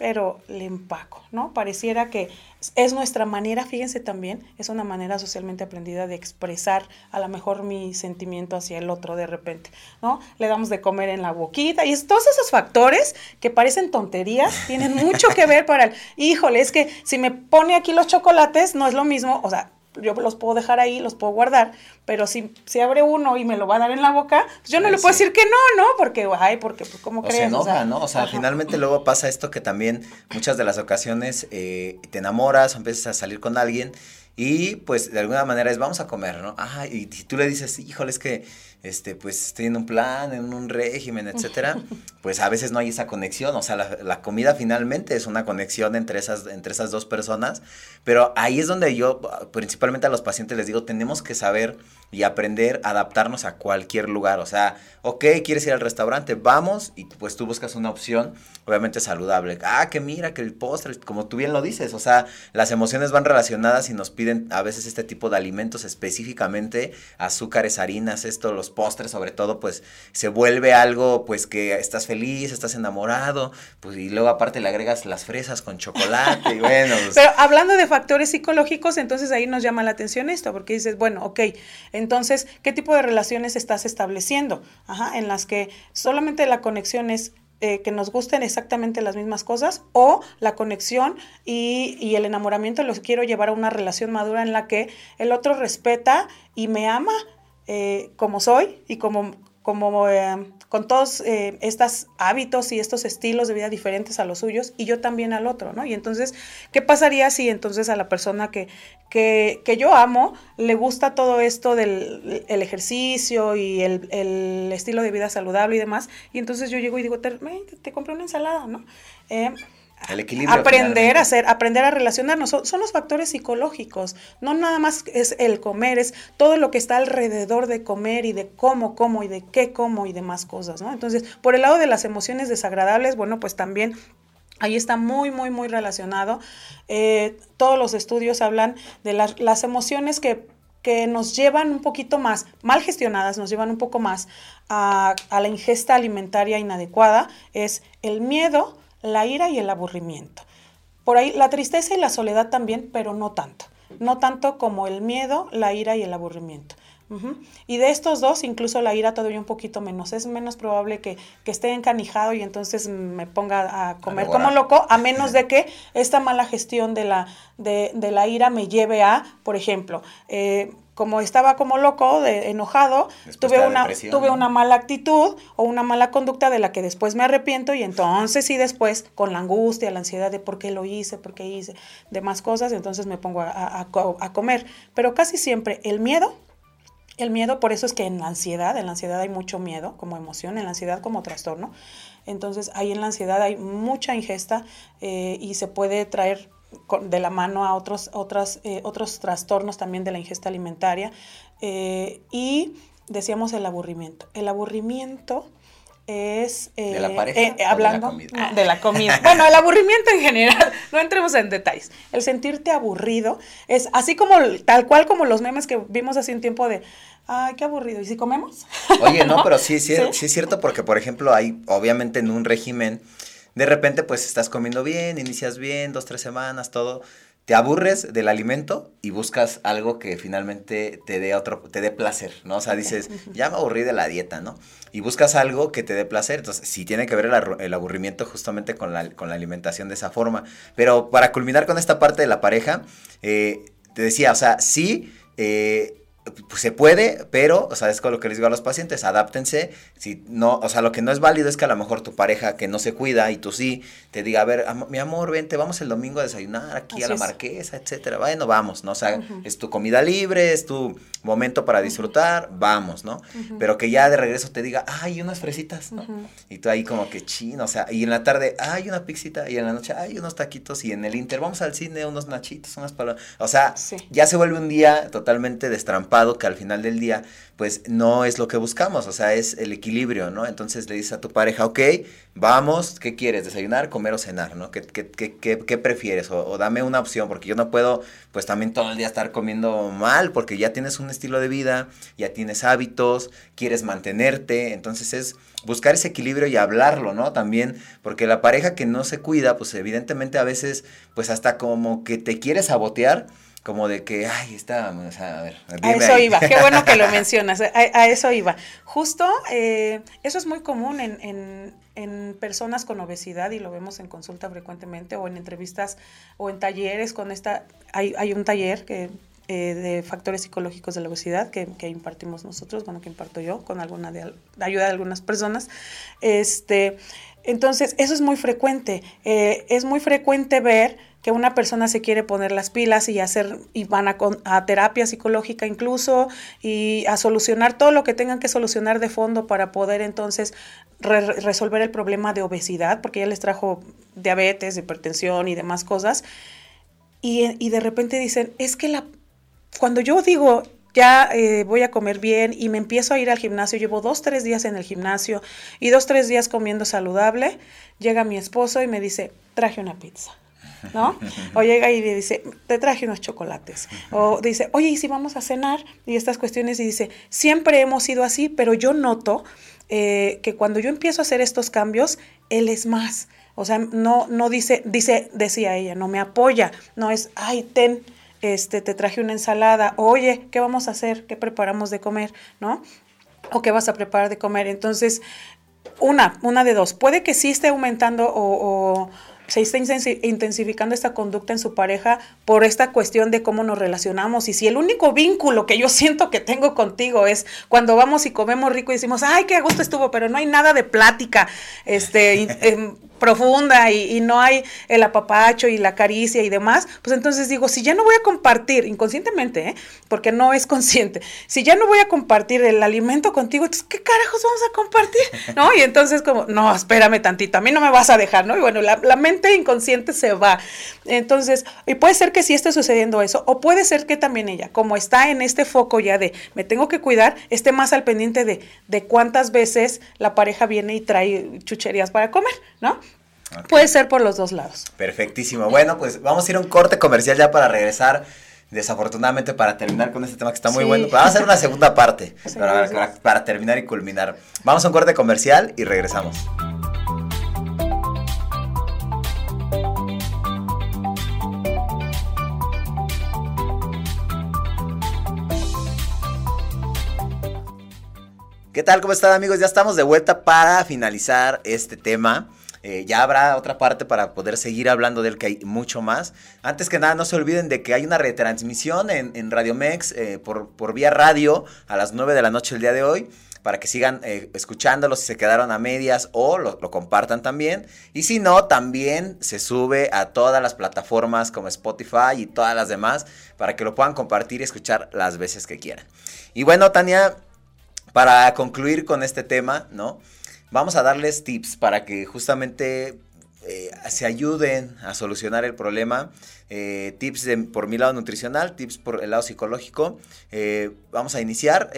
pero le empaco, ¿no? Pareciera que es nuestra manera, fíjense también, es una manera socialmente aprendida de expresar a lo mejor mi sentimiento hacia el otro de repente, ¿no? Le damos de comer en la boquita y es, todos esos factores que parecen tonterías tienen mucho que ver para el, híjole, es que si me pone aquí los chocolates no es lo mismo, o sea, yo los puedo dejar ahí, los puedo guardar, pero si se abre uno y me lo va a dar en la boca, pues yo no le puedo decir que no, ¿no? Porque, ay, porque, pues, ¿cómo crees? Se enoja, ¿no? O sea, finalmente luego pasa esto que también muchas de las ocasiones eh, te enamoras, empiezas a salir con alguien y pues de alguna manera es vamos a comer, ¿no? Ah, y si tú le dices, híjole, es que este, pues estoy en un plan, en un régimen, etcétera, (laughs) pues a veces no hay esa conexión, o sea, la, comida finalmente es una conexión entre esas, entre esas dos personas, pero ahí es donde yo, principalmente a los pacientes les digo, tenemos que saber y aprender a adaptarnos a cualquier lugar, o sea, ok, quieres ir al restaurante, vamos, y pues tú buscas una opción, obviamente saludable, ah, que mira, que el postre, como tú bien lo dices, o sea, las emociones van relacionadas y nos piden a veces este tipo de alimentos específicamente, azúcares, harinas, esto, los postres sobre todo, pues se vuelve algo pues que estás feliz, estás enamorado, pues y luego aparte le agregas las fresas con chocolate y (laughs) bueno. Pues Pero hablando de factores psicológicos, entonces ahí nos llama la atención esto, porque dices, bueno, ok, entonces, ¿qué tipo de relaciones estás estableciendo? Ajá, en las que solamente la conexión es eh, que nos gusten exactamente las mismas cosas o la conexión y, el enamoramiento los quiero llevar a una relación madura en la que el otro respeta y me ama eh, como soy y como, como eh, con todos eh, estos hábitos y estos estilos de vida diferentes a los suyos y yo también al otro, ¿no? Y entonces, ¿qué pasaría si entonces a la persona que, que, que yo amo le gusta todo esto del el ejercicio y el, el, estilo de vida saludable y demás? Y entonces yo llego y digo, te, te compré una ensalada, ¿no? El equilibrio. Aprender a hacer, aprender a relacionarnos. Son, los factores psicológicos. No nada más es el comer, es todo lo que está alrededor de comer y de cómo como y de qué como y demás cosas, ¿no? Entonces, por el lado de las emociones desagradables, bueno, pues también Ahí está muy, muy, muy relacionado. Eh, todos los estudios hablan de las, las emociones que, que, nos llevan un poquito más, mal gestionadas, nos llevan un poco más a, a la ingesta alimentaria inadecuada. Es el miedo, la ira y el aburrimiento. Por ahí la tristeza y la soledad también, pero no tanto. No tanto como el miedo, la ira y el aburrimiento. Y de estos dos, incluso la ira todavía un poquito menos. Es menos probable que, esté encanijado y entonces me ponga a comer como loco, a menos de que esta mala gestión de la, de, de la ira me lleve a, por ejemplo, eh, como estaba como loco, de, enojado, tuve una, tuve una mala actitud o una mala conducta de la que después me arrepiento y entonces sí después con la angustia, la ansiedad de por qué lo hice, por qué hice, demás cosas, entonces me pongo a, a comer. Pero casi siempre el miedo el miedo, por eso es que en la ansiedad, en la ansiedad hay mucho miedo como emoción, en la ansiedad como trastorno. Entonces, ahí en la ansiedad hay mucha ingesta eh, y se puede traer de la mano a otros, otras, eh, otros trastornos también de la ingesta alimentaria. Eh, y decíamos el aburrimiento. El aburrimiento es de la pareja hablando de la, de la comida. (laughs) bueno, el aburrimiento en general, (laughs) no entremos en detalles. El sentirte aburrido es así como tal cual como los memes que vimos hace un tiempo de ay, qué aburrido. ¿Y si comemos? (laughs) Oye, no, pero sí, sí, sí, es cierto porque por ejemplo, hay obviamente en un régimen de repente pues estás comiendo bien, inicias bien, dos, tres semanas, todo, te aburres del alimento y buscas algo que finalmente te dé otro, te dé placer, ¿no? O sea, dices, (laughs) ya me aburrí de la dieta, ¿no? Y buscas algo que te dé placer. Entonces, sí tiene que ver el, aburrimiento justamente con la, con la, alimentación de esa forma. Pero para culminar con esta parte de la pareja, eh, te decía, o sea, sí, eh, pues se puede, pero, o sea, es con lo que les digo a los pacientes, adáptense, si no, o sea, lo que no es válido es que a lo mejor tu pareja que no se cuida y tú sí, te diga, a ver, mi amor, vente, vamos el domingo a desayunar aquí a la marquesa, etcétera, bueno, vamos, ¿no? O sea, es tu comida libre, es tu momento para disfrutar, vamos, ¿no? Pero que ya de regreso te diga, ay, unas fresitas, ¿no? Y tú ahí como que chino, o sea, y en la tarde, ay, una pixita, y en la noche, ay, unos taquitos, y en el inter, vamos al cine, unos nachitos, unas palomas, o sea, ya se vuelve un día totalmente destrampado que al final del día, pues no es lo que buscamos, o sea, es el equilibrio, ¿no? Entonces le dices a tu pareja, ok, vamos, ¿qué quieres? ¿Desayunar, comer o cenar, ¿no? ¿Qué, qué, qué, qué prefieres? O, o, dame una opción, porque yo no puedo, pues también todo el día estar comiendo mal, porque ya tienes un estilo de vida, ya tienes hábitos, quieres mantenerte, entonces es buscar ese equilibrio y hablarlo, ¿no? También, porque la pareja que no se cuida, pues evidentemente a veces, pues hasta como que te quiere sabotear como de que, ay, está, o sea, a ver. A eso iba, qué bueno que lo (laughs) mencionas, a, eso iba. Justo, eh, eso es muy común en, en, en, personas con obesidad y lo vemos en consulta frecuentemente o en entrevistas o en talleres con esta, hay, hay un taller que eh, de factores psicológicos de la obesidad que, que, impartimos nosotros, bueno, que imparto yo con alguna de, ayuda de algunas personas. Este, entonces, eso es muy frecuente. Eh, es muy frecuente ver que una persona se quiere poner las pilas y hacer y van a, a, terapia psicológica incluso y a solucionar todo lo que tengan que solucionar de fondo para poder entonces resolver el problema de obesidad porque ya les trajo diabetes, hipertensión y demás cosas y, y de repente dicen es que la cuando yo digo ya eh, voy a comer bien y me empiezo a ir al gimnasio, llevo dos, tres días en el gimnasio y dos, tres días comiendo saludable, llega mi esposo y me dice, traje una pizza. ¿No? O llega y dice, te traje unos chocolates. O dice, oye, ¿y si vamos a cenar? Y estas cuestiones y dice, siempre hemos sido así, pero yo noto eh, que cuando yo empiezo a hacer estos cambios, él es más. O sea, no, no dice, dice, decía ella, no me apoya, no es, ay, ten, este, te traje una ensalada, oye, ¿qué vamos a hacer? ¿Qué preparamos de comer? ¿No? ¿O qué vas a preparar de comer? Entonces, una, una de dos, puede que sí esté aumentando o, o se está intensificando esta conducta en su pareja por esta cuestión de cómo nos relacionamos. Y si el único vínculo que yo siento que tengo contigo es cuando vamos y comemos rico y decimos, ay, qué gusto estuvo, pero no hay nada de plática, este, em, profunda y, no hay el apapacho y la caricia y demás, pues entonces digo, si ya no voy a compartir, inconscientemente, ¿eh? porque no es consciente, si ya no voy a compartir el alimento contigo, entonces, ¿qué carajos vamos a compartir? (laughs) ¿No? Y entonces como, no, espérame tantito, a mí no me vas a dejar, ¿no? Y bueno, la, mente inconsciente se va. Entonces, y puede ser que sí esté sucediendo eso, o puede ser que también ella, como está en este foco ya de, me tengo que cuidar, esté más al pendiente de, de cuántas veces la pareja viene y trae chucherías para comer, ¿no? Puede ser por los dos lados. Perfectísimo. Bueno, pues vamos a ir a un corte comercial ya para regresar. Desafortunadamente para terminar con este tema que está muy bueno. Vamos a hacer una segunda parte (laughs) para, para terminar y culminar. Vamos a un corte comercial y regresamos. ¿Qué tal? ¿Cómo están amigos? Ya estamos de vuelta para finalizar este tema. Eh, ya habrá otra parte para poder seguir hablando del que hay mucho más. Antes que nada, no se olviden de que hay una retransmisión en, en Radio Mex eh, por, por vía radio a las 9 de la noche el día de hoy para que sigan eh, escuchándolo si se quedaron a medias o lo, lo, compartan también. Y si no, también se sube a todas las plataformas como Spotify y todas las demás para que lo puedan compartir y escuchar las veces que quieran. Y bueno, Tania, para concluir con este tema, ¿no? Vamos a darles tips para que justamente eh, se ayuden a solucionar el problema. Eh, tips por mi lado nutricional, tips por el lado psicológico. Eh, vamos a iniciar.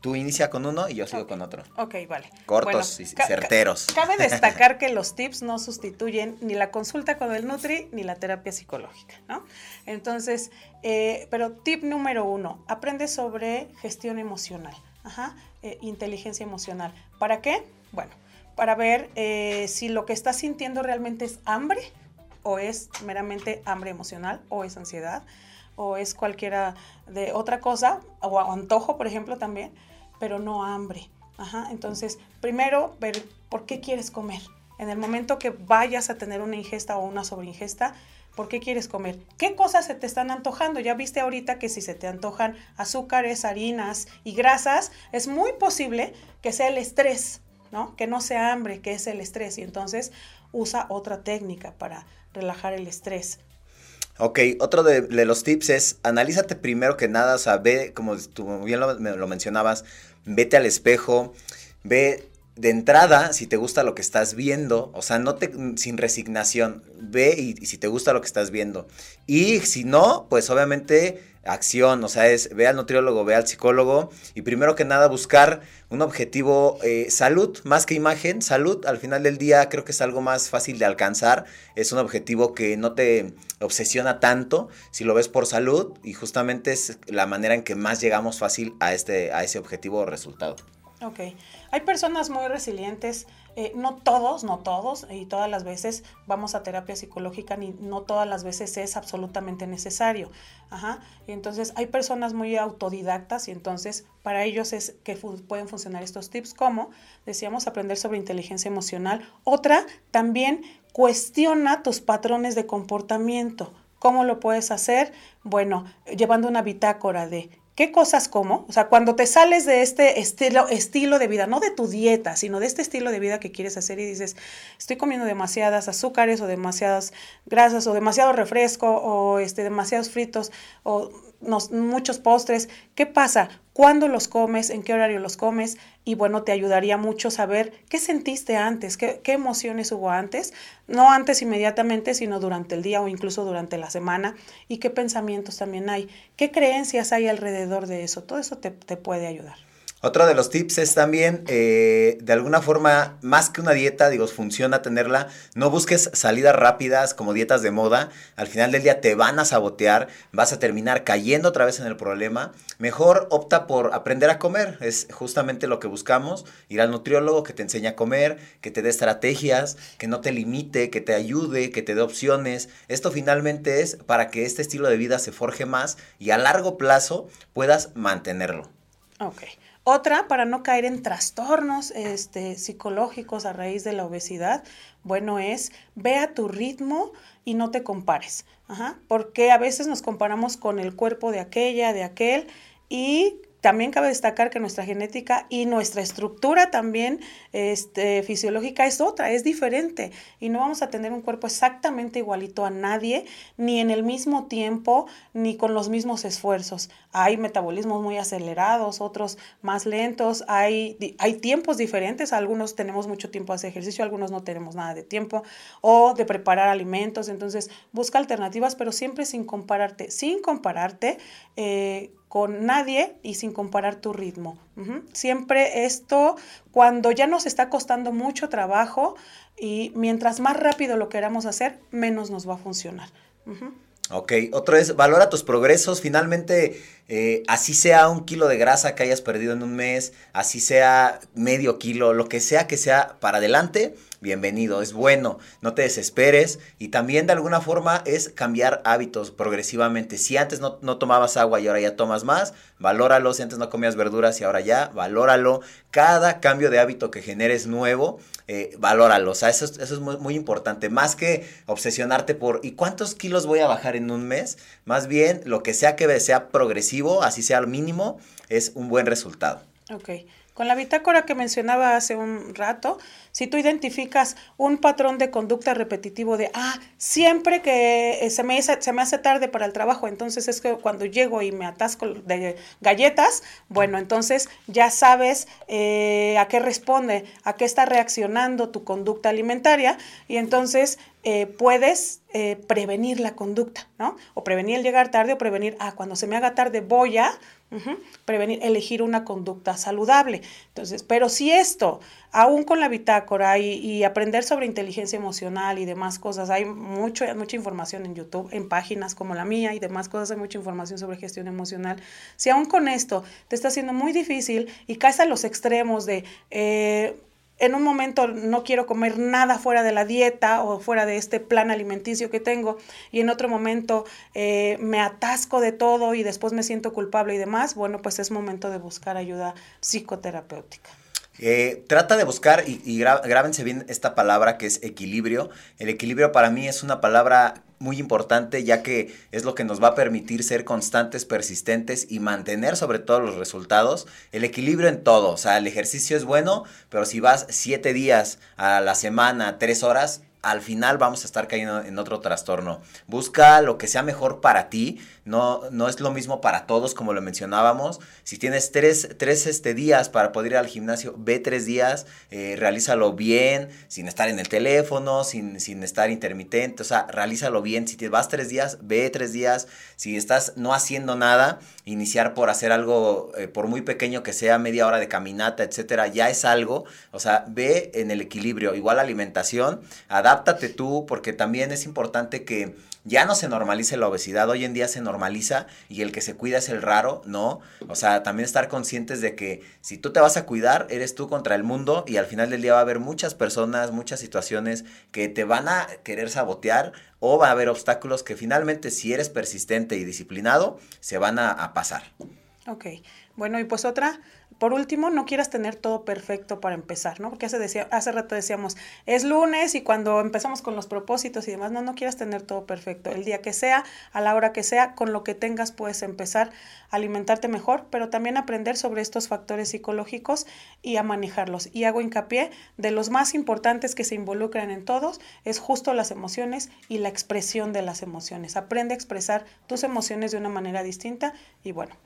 Tú inicia con uno y yo sigo con otro. Ok, vale. Cortos y certeros. Cabe destacar que (laughs) los tips no sustituyen ni la consulta con el Nutri ni la terapia psicológica, ¿no? Entonces, pero tip número uno, aprende sobre gestión emocional, Ajá, inteligencia emocional. ¿Para qué? Bueno, para ver eh, si lo que estás sintiendo realmente es hambre o es meramente hambre emocional o es ansiedad o es cualquiera de otra cosa o antojo, por ejemplo, también, pero no hambre. Ajá, entonces, primero ver por qué quieres comer. En el momento que vayas a tener una ingesta o una sobreingesta, ¿por qué quieres comer? ¿Qué cosas se te están antojando? Ya viste ahorita que si se te antojan azúcares, harinas y grasas, es muy posible que sea el estrés ¿no? Que no sea hambre, que es el estrés. Y entonces usa otra técnica para relajar el estrés. Ok, otro de, los tips es analízate primero que nada, o sea, ve, como tú bien lo, mencionabas, vete al espejo, ve de entrada, si te gusta lo que estás viendo, o sea, no te, sin resignación, ve y, si te gusta lo que estás viendo. Y si no, pues obviamente acción, o sea, es ve al nutriólogo, ve al psicólogo y primero que nada buscar un objetivo eh, salud, más que imagen, salud, al final del día creo que es algo más fácil de alcanzar, es un objetivo que no te obsesiona tanto si lo ves por salud y justamente es la manera en que más llegamos fácil a, este, a ese objetivo o resultado. Ok. Hay personas muy resilientes, eh, no todos, no todos, y todas las veces vamos a terapia psicológica, ni no todas las veces es absolutamente necesario. Ajá. Y entonces hay personas muy autodidactas y entonces para ellos es que pueden funcionar estos tips como, decíamos, aprender sobre inteligencia emocional. Otra, también cuestiona tus patrones de comportamiento. ¿Cómo lo puedes hacer? Bueno, llevando una bitácora de ¿Qué cosas como? O sea, cuando te sales de este estilo, estilo de vida, no de tu dieta, sino de este estilo de vida que quieres hacer y dices, estoy comiendo demasiadas azúcares o demasiadas grasas o demasiado refresco o este, demasiados fritos o muchos postres. ¿Qué pasa? ¿Cuándo los comes? ¿En qué horario los comes? Y bueno, te ayudaría mucho saber qué sentiste antes, qué, qué, emociones hubo antes, no antes inmediatamente, sino durante el día o incluso durante la semana, y qué pensamientos también hay, qué creencias hay alrededor de eso. Todo eso te, te puede ayudar. Otro de los tips es también, eh, de alguna forma, más que una dieta, digo, funciona tenerla, no busques salidas rápidas como dietas de moda, al final del día te van a sabotear, vas a terminar cayendo otra vez en el problema, mejor opta por aprender a comer, es justamente lo que buscamos, ir al nutriólogo que te enseñe a comer, que te dé estrategias, que no te limite, que te ayude, que te dé opciones, esto finalmente es para que este estilo de vida se forje más y a largo plazo puedas mantenerlo. Ok. Otra, para no caer en trastornos este, psicológicos a raíz de la obesidad, bueno, es ve a tu ritmo y no te compares. porque a veces nos comparamos con el cuerpo de aquella, de aquel, y también cabe destacar que nuestra genética y nuestra estructura también este, fisiológica es otra, es diferente y no vamos a tener un cuerpo exactamente igualito a nadie, ni en el mismo tiempo, ni con los mismos esfuerzos. Hay metabolismos muy acelerados, otros más lentos, hay, hay tiempos diferentes, algunos tenemos mucho tiempo a hacer ejercicio, algunos no tenemos nada de tiempo, o de preparar alimentos, entonces busca alternativas, pero siempre sin compararte, sin compararte. Eh, con nadie y sin comparar tu ritmo. Siempre esto, cuando ya nos está costando mucho trabajo y mientras más rápido lo queramos hacer, menos nos va a funcionar. Ok, otro es, valora tus progresos. Finalmente, eh, así sea un kilo de grasa que hayas perdido en un mes, así sea medio kilo, lo que sea que sea para adelante, bienvenido, es bueno, no te desesperes y también de alguna forma es cambiar hábitos progresivamente. Si antes no, tomabas agua y ahora ya tomas más, valóralo, si antes no comías verduras y ahora ya, valóralo. Cada cambio de hábito que generes nuevo, eh, valóralo, o sea, eso, eso es muy, muy importante, más que obsesionarte por ¿y cuántos kilos voy a bajar en un mes? Más bien, lo que sea que sea progresivo, así sea al mínimo, es un buen resultado. Ok. Con la bitácora que mencionaba hace un rato, si tú identificas un patrón de conducta repetitivo de, ah, siempre que eh, se me, se me hace tarde para el trabajo, entonces es que cuando llego y me atasco de galletas, bueno, entonces ya sabes eh, a qué responde, a qué está reaccionando tu conducta alimentaria y entonces eh, puedes prevenir la conducta, ¿no? O prevenir el llegar tarde o prevenir, ah, cuando se me haga tarde voy a prevenir, elegir una conducta saludable. Entonces, pero si esto, aún con la bitácora y, aprender sobre inteligencia emocional y demás cosas, hay mucho, mucha información en YouTube, en páginas como la mía y demás cosas, hay mucha información sobre gestión emocional. Si aún con esto te está haciendo muy difícil y caes a los extremos de... Eh, en un momento no quiero comer nada fuera de la dieta o fuera de este plan alimenticio que tengo y en otro momento eh, me atasco de todo y después me siento culpable y demás, bueno, pues es momento de buscar ayuda psicoterapéutica. Eh, trata de buscar, y, y grábense bien esta palabra que es equilibrio. El equilibrio para mí es una palabra muy importante ya que es lo que nos va a permitir ser constantes, persistentes y mantener sobre todo los resultados. El equilibrio en todo, o sea, el ejercicio es bueno, pero si vas siete días a la semana, tres horas, al final vamos a estar cayendo en otro trastorno. Busca lo que sea mejor para ti, no, no es lo mismo para todos como lo mencionábamos. Si tienes tres, tres este, días para poder ir al gimnasio, ve tres días, eh, realízalo bien, sin estar en el teléfono, sin, sin estar intermitente, o sea, realízalo bien. Si te vas tres días, ve tres días. Si estás no haciendo nada, iniciar por hacer algo, eh, por muy pequeño que sea, media hora de caminata, etcétera, ya es algo. O sea, ve en el equilibrio. Igual alimentación, adáptate tú, porque también es importante que ya no se normalice la obesidad, hoy en día se normaliza y el que se cuida es el raro, ¿no? O sea, también estar conscientes de que si tú te vas a cuidar, eres tú contra el mundo y al final del día va a haber muchas personas, muchas situaciones que te van a querer sabotear o va a haber obstáculos que finalmente si eres persistente y disciplinado, se van a, pasar. Ok, bueno, y pues otra, por último, no quieras tener todo perfecto para empezar, ¿no? Porque hace, rato decíamos, es lunes y cuando empezamos con los propósitos y demás, no, no quieras tener todo perfecto. El día que sea, a la hora que sea, con lo que tengas puedes empezar a alimentarte mejor, pero también aprender sobre estos factores psicológicos y a manejarlos. Y hago hincapié de los más importantes que se involucran en todos, es justo las emociones y la expresión de las emociones. Aprende a expresar tus emociones de una manera distinta y bueno,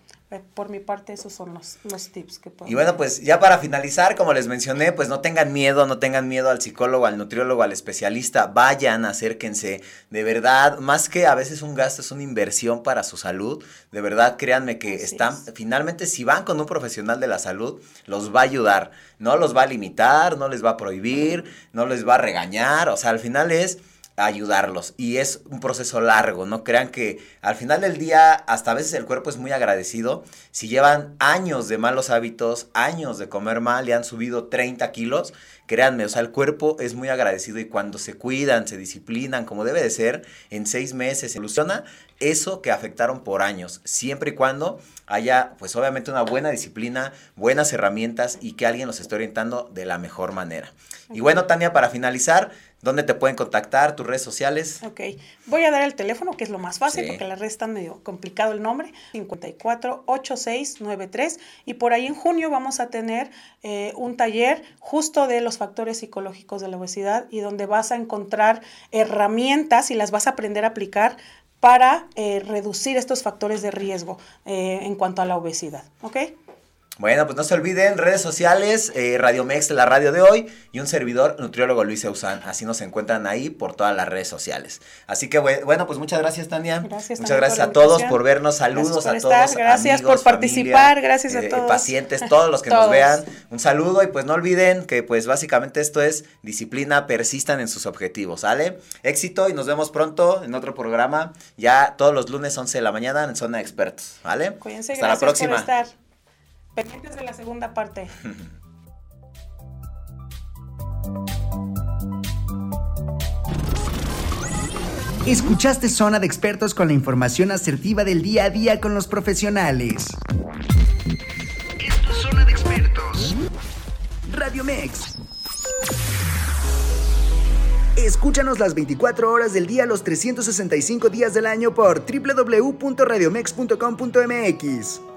por mi parte esos son los, los tips que puedo. Y bueno, pues ya para finalizar, como les mencioné, pues no tengan miedo, no tengan miedo al psicólogo, al nutriólogo, al especialista, vayan, acérquense, de verdad, más que a veces un gasto, es una inversión para su salud, de verdad, créanme que Así están, es. finalmente, si van con un profesional de la salud, los va a ayudar, no los va a limitar, no les va a prohibir, no les va a regañar, o sea, al final es ayudarlos. Y es un proceso largo, no crean que al final del día hasta a veces el cuerpo es muy agradecido. Si llevan años de malos hábitos, años de comer mal y han subido 30 kilos, créanme, o sea, el cuerpo es muy agradecido y cuando se cuidan, se disciplinan como debe de ser, en seis meses soluciona eso que afectaron por años, siempre y cuando haya, pues obviamente una buena disciplina, buenas herramientas y que alguien los esté orientando de la mejor manera. Y bueno, Tania, para finalizar, ¿Dónde te pueden contactar? ¿Tus redes sociales? Ok. Voy a dar el teléfono, que es lo más fácil, sí. porque la red está medio complicado el nombre. 548693. Y por ahí en junio vamos a tener eh, un taller justo de los factores psicológicos de la obesidad y donde vas a encontrar herramientas y las vas a aprender a aplicar para eh, reducir estos factores de riesgo eh, en cuanto a la obesidad. ¿Ok? Bueno, pues no se olviden, redes sociales, eh, Radio Mex, la radio de hoy, y un servidor, nutriólogo Luis Eusán. Así nos encuentran ahí por todas las redes sociales. Así que bueno, pues muchas gracias, Tania. Gracias, muchas gracias a todos por vernos. Saludos a todos. Estar. Gracias amigos, por participar, familia, gracias a eh, todos. Pacientes, todos los que todos. nos vean. Un saludo y pues no olviden que pues básicamente esto es disciplina, persistan en sus objetivos, ¿sale? Éxito y nos vemos pronto en otro programa, ya todos los lunes 11 de la mañana en Zona de Expertos, ¿vale? Cuídense, Hasta gracias la próxima. por estar. Pendientes de la segunda parte. (laughs) Escuchaste Zona de Expertos con la información asertiva del día a día con los profesionales. Esto es Zona de Expertos. Radio Mex. Escúchanos las 24 horas del día, los 365 días del año por www.radiomex.com.mx.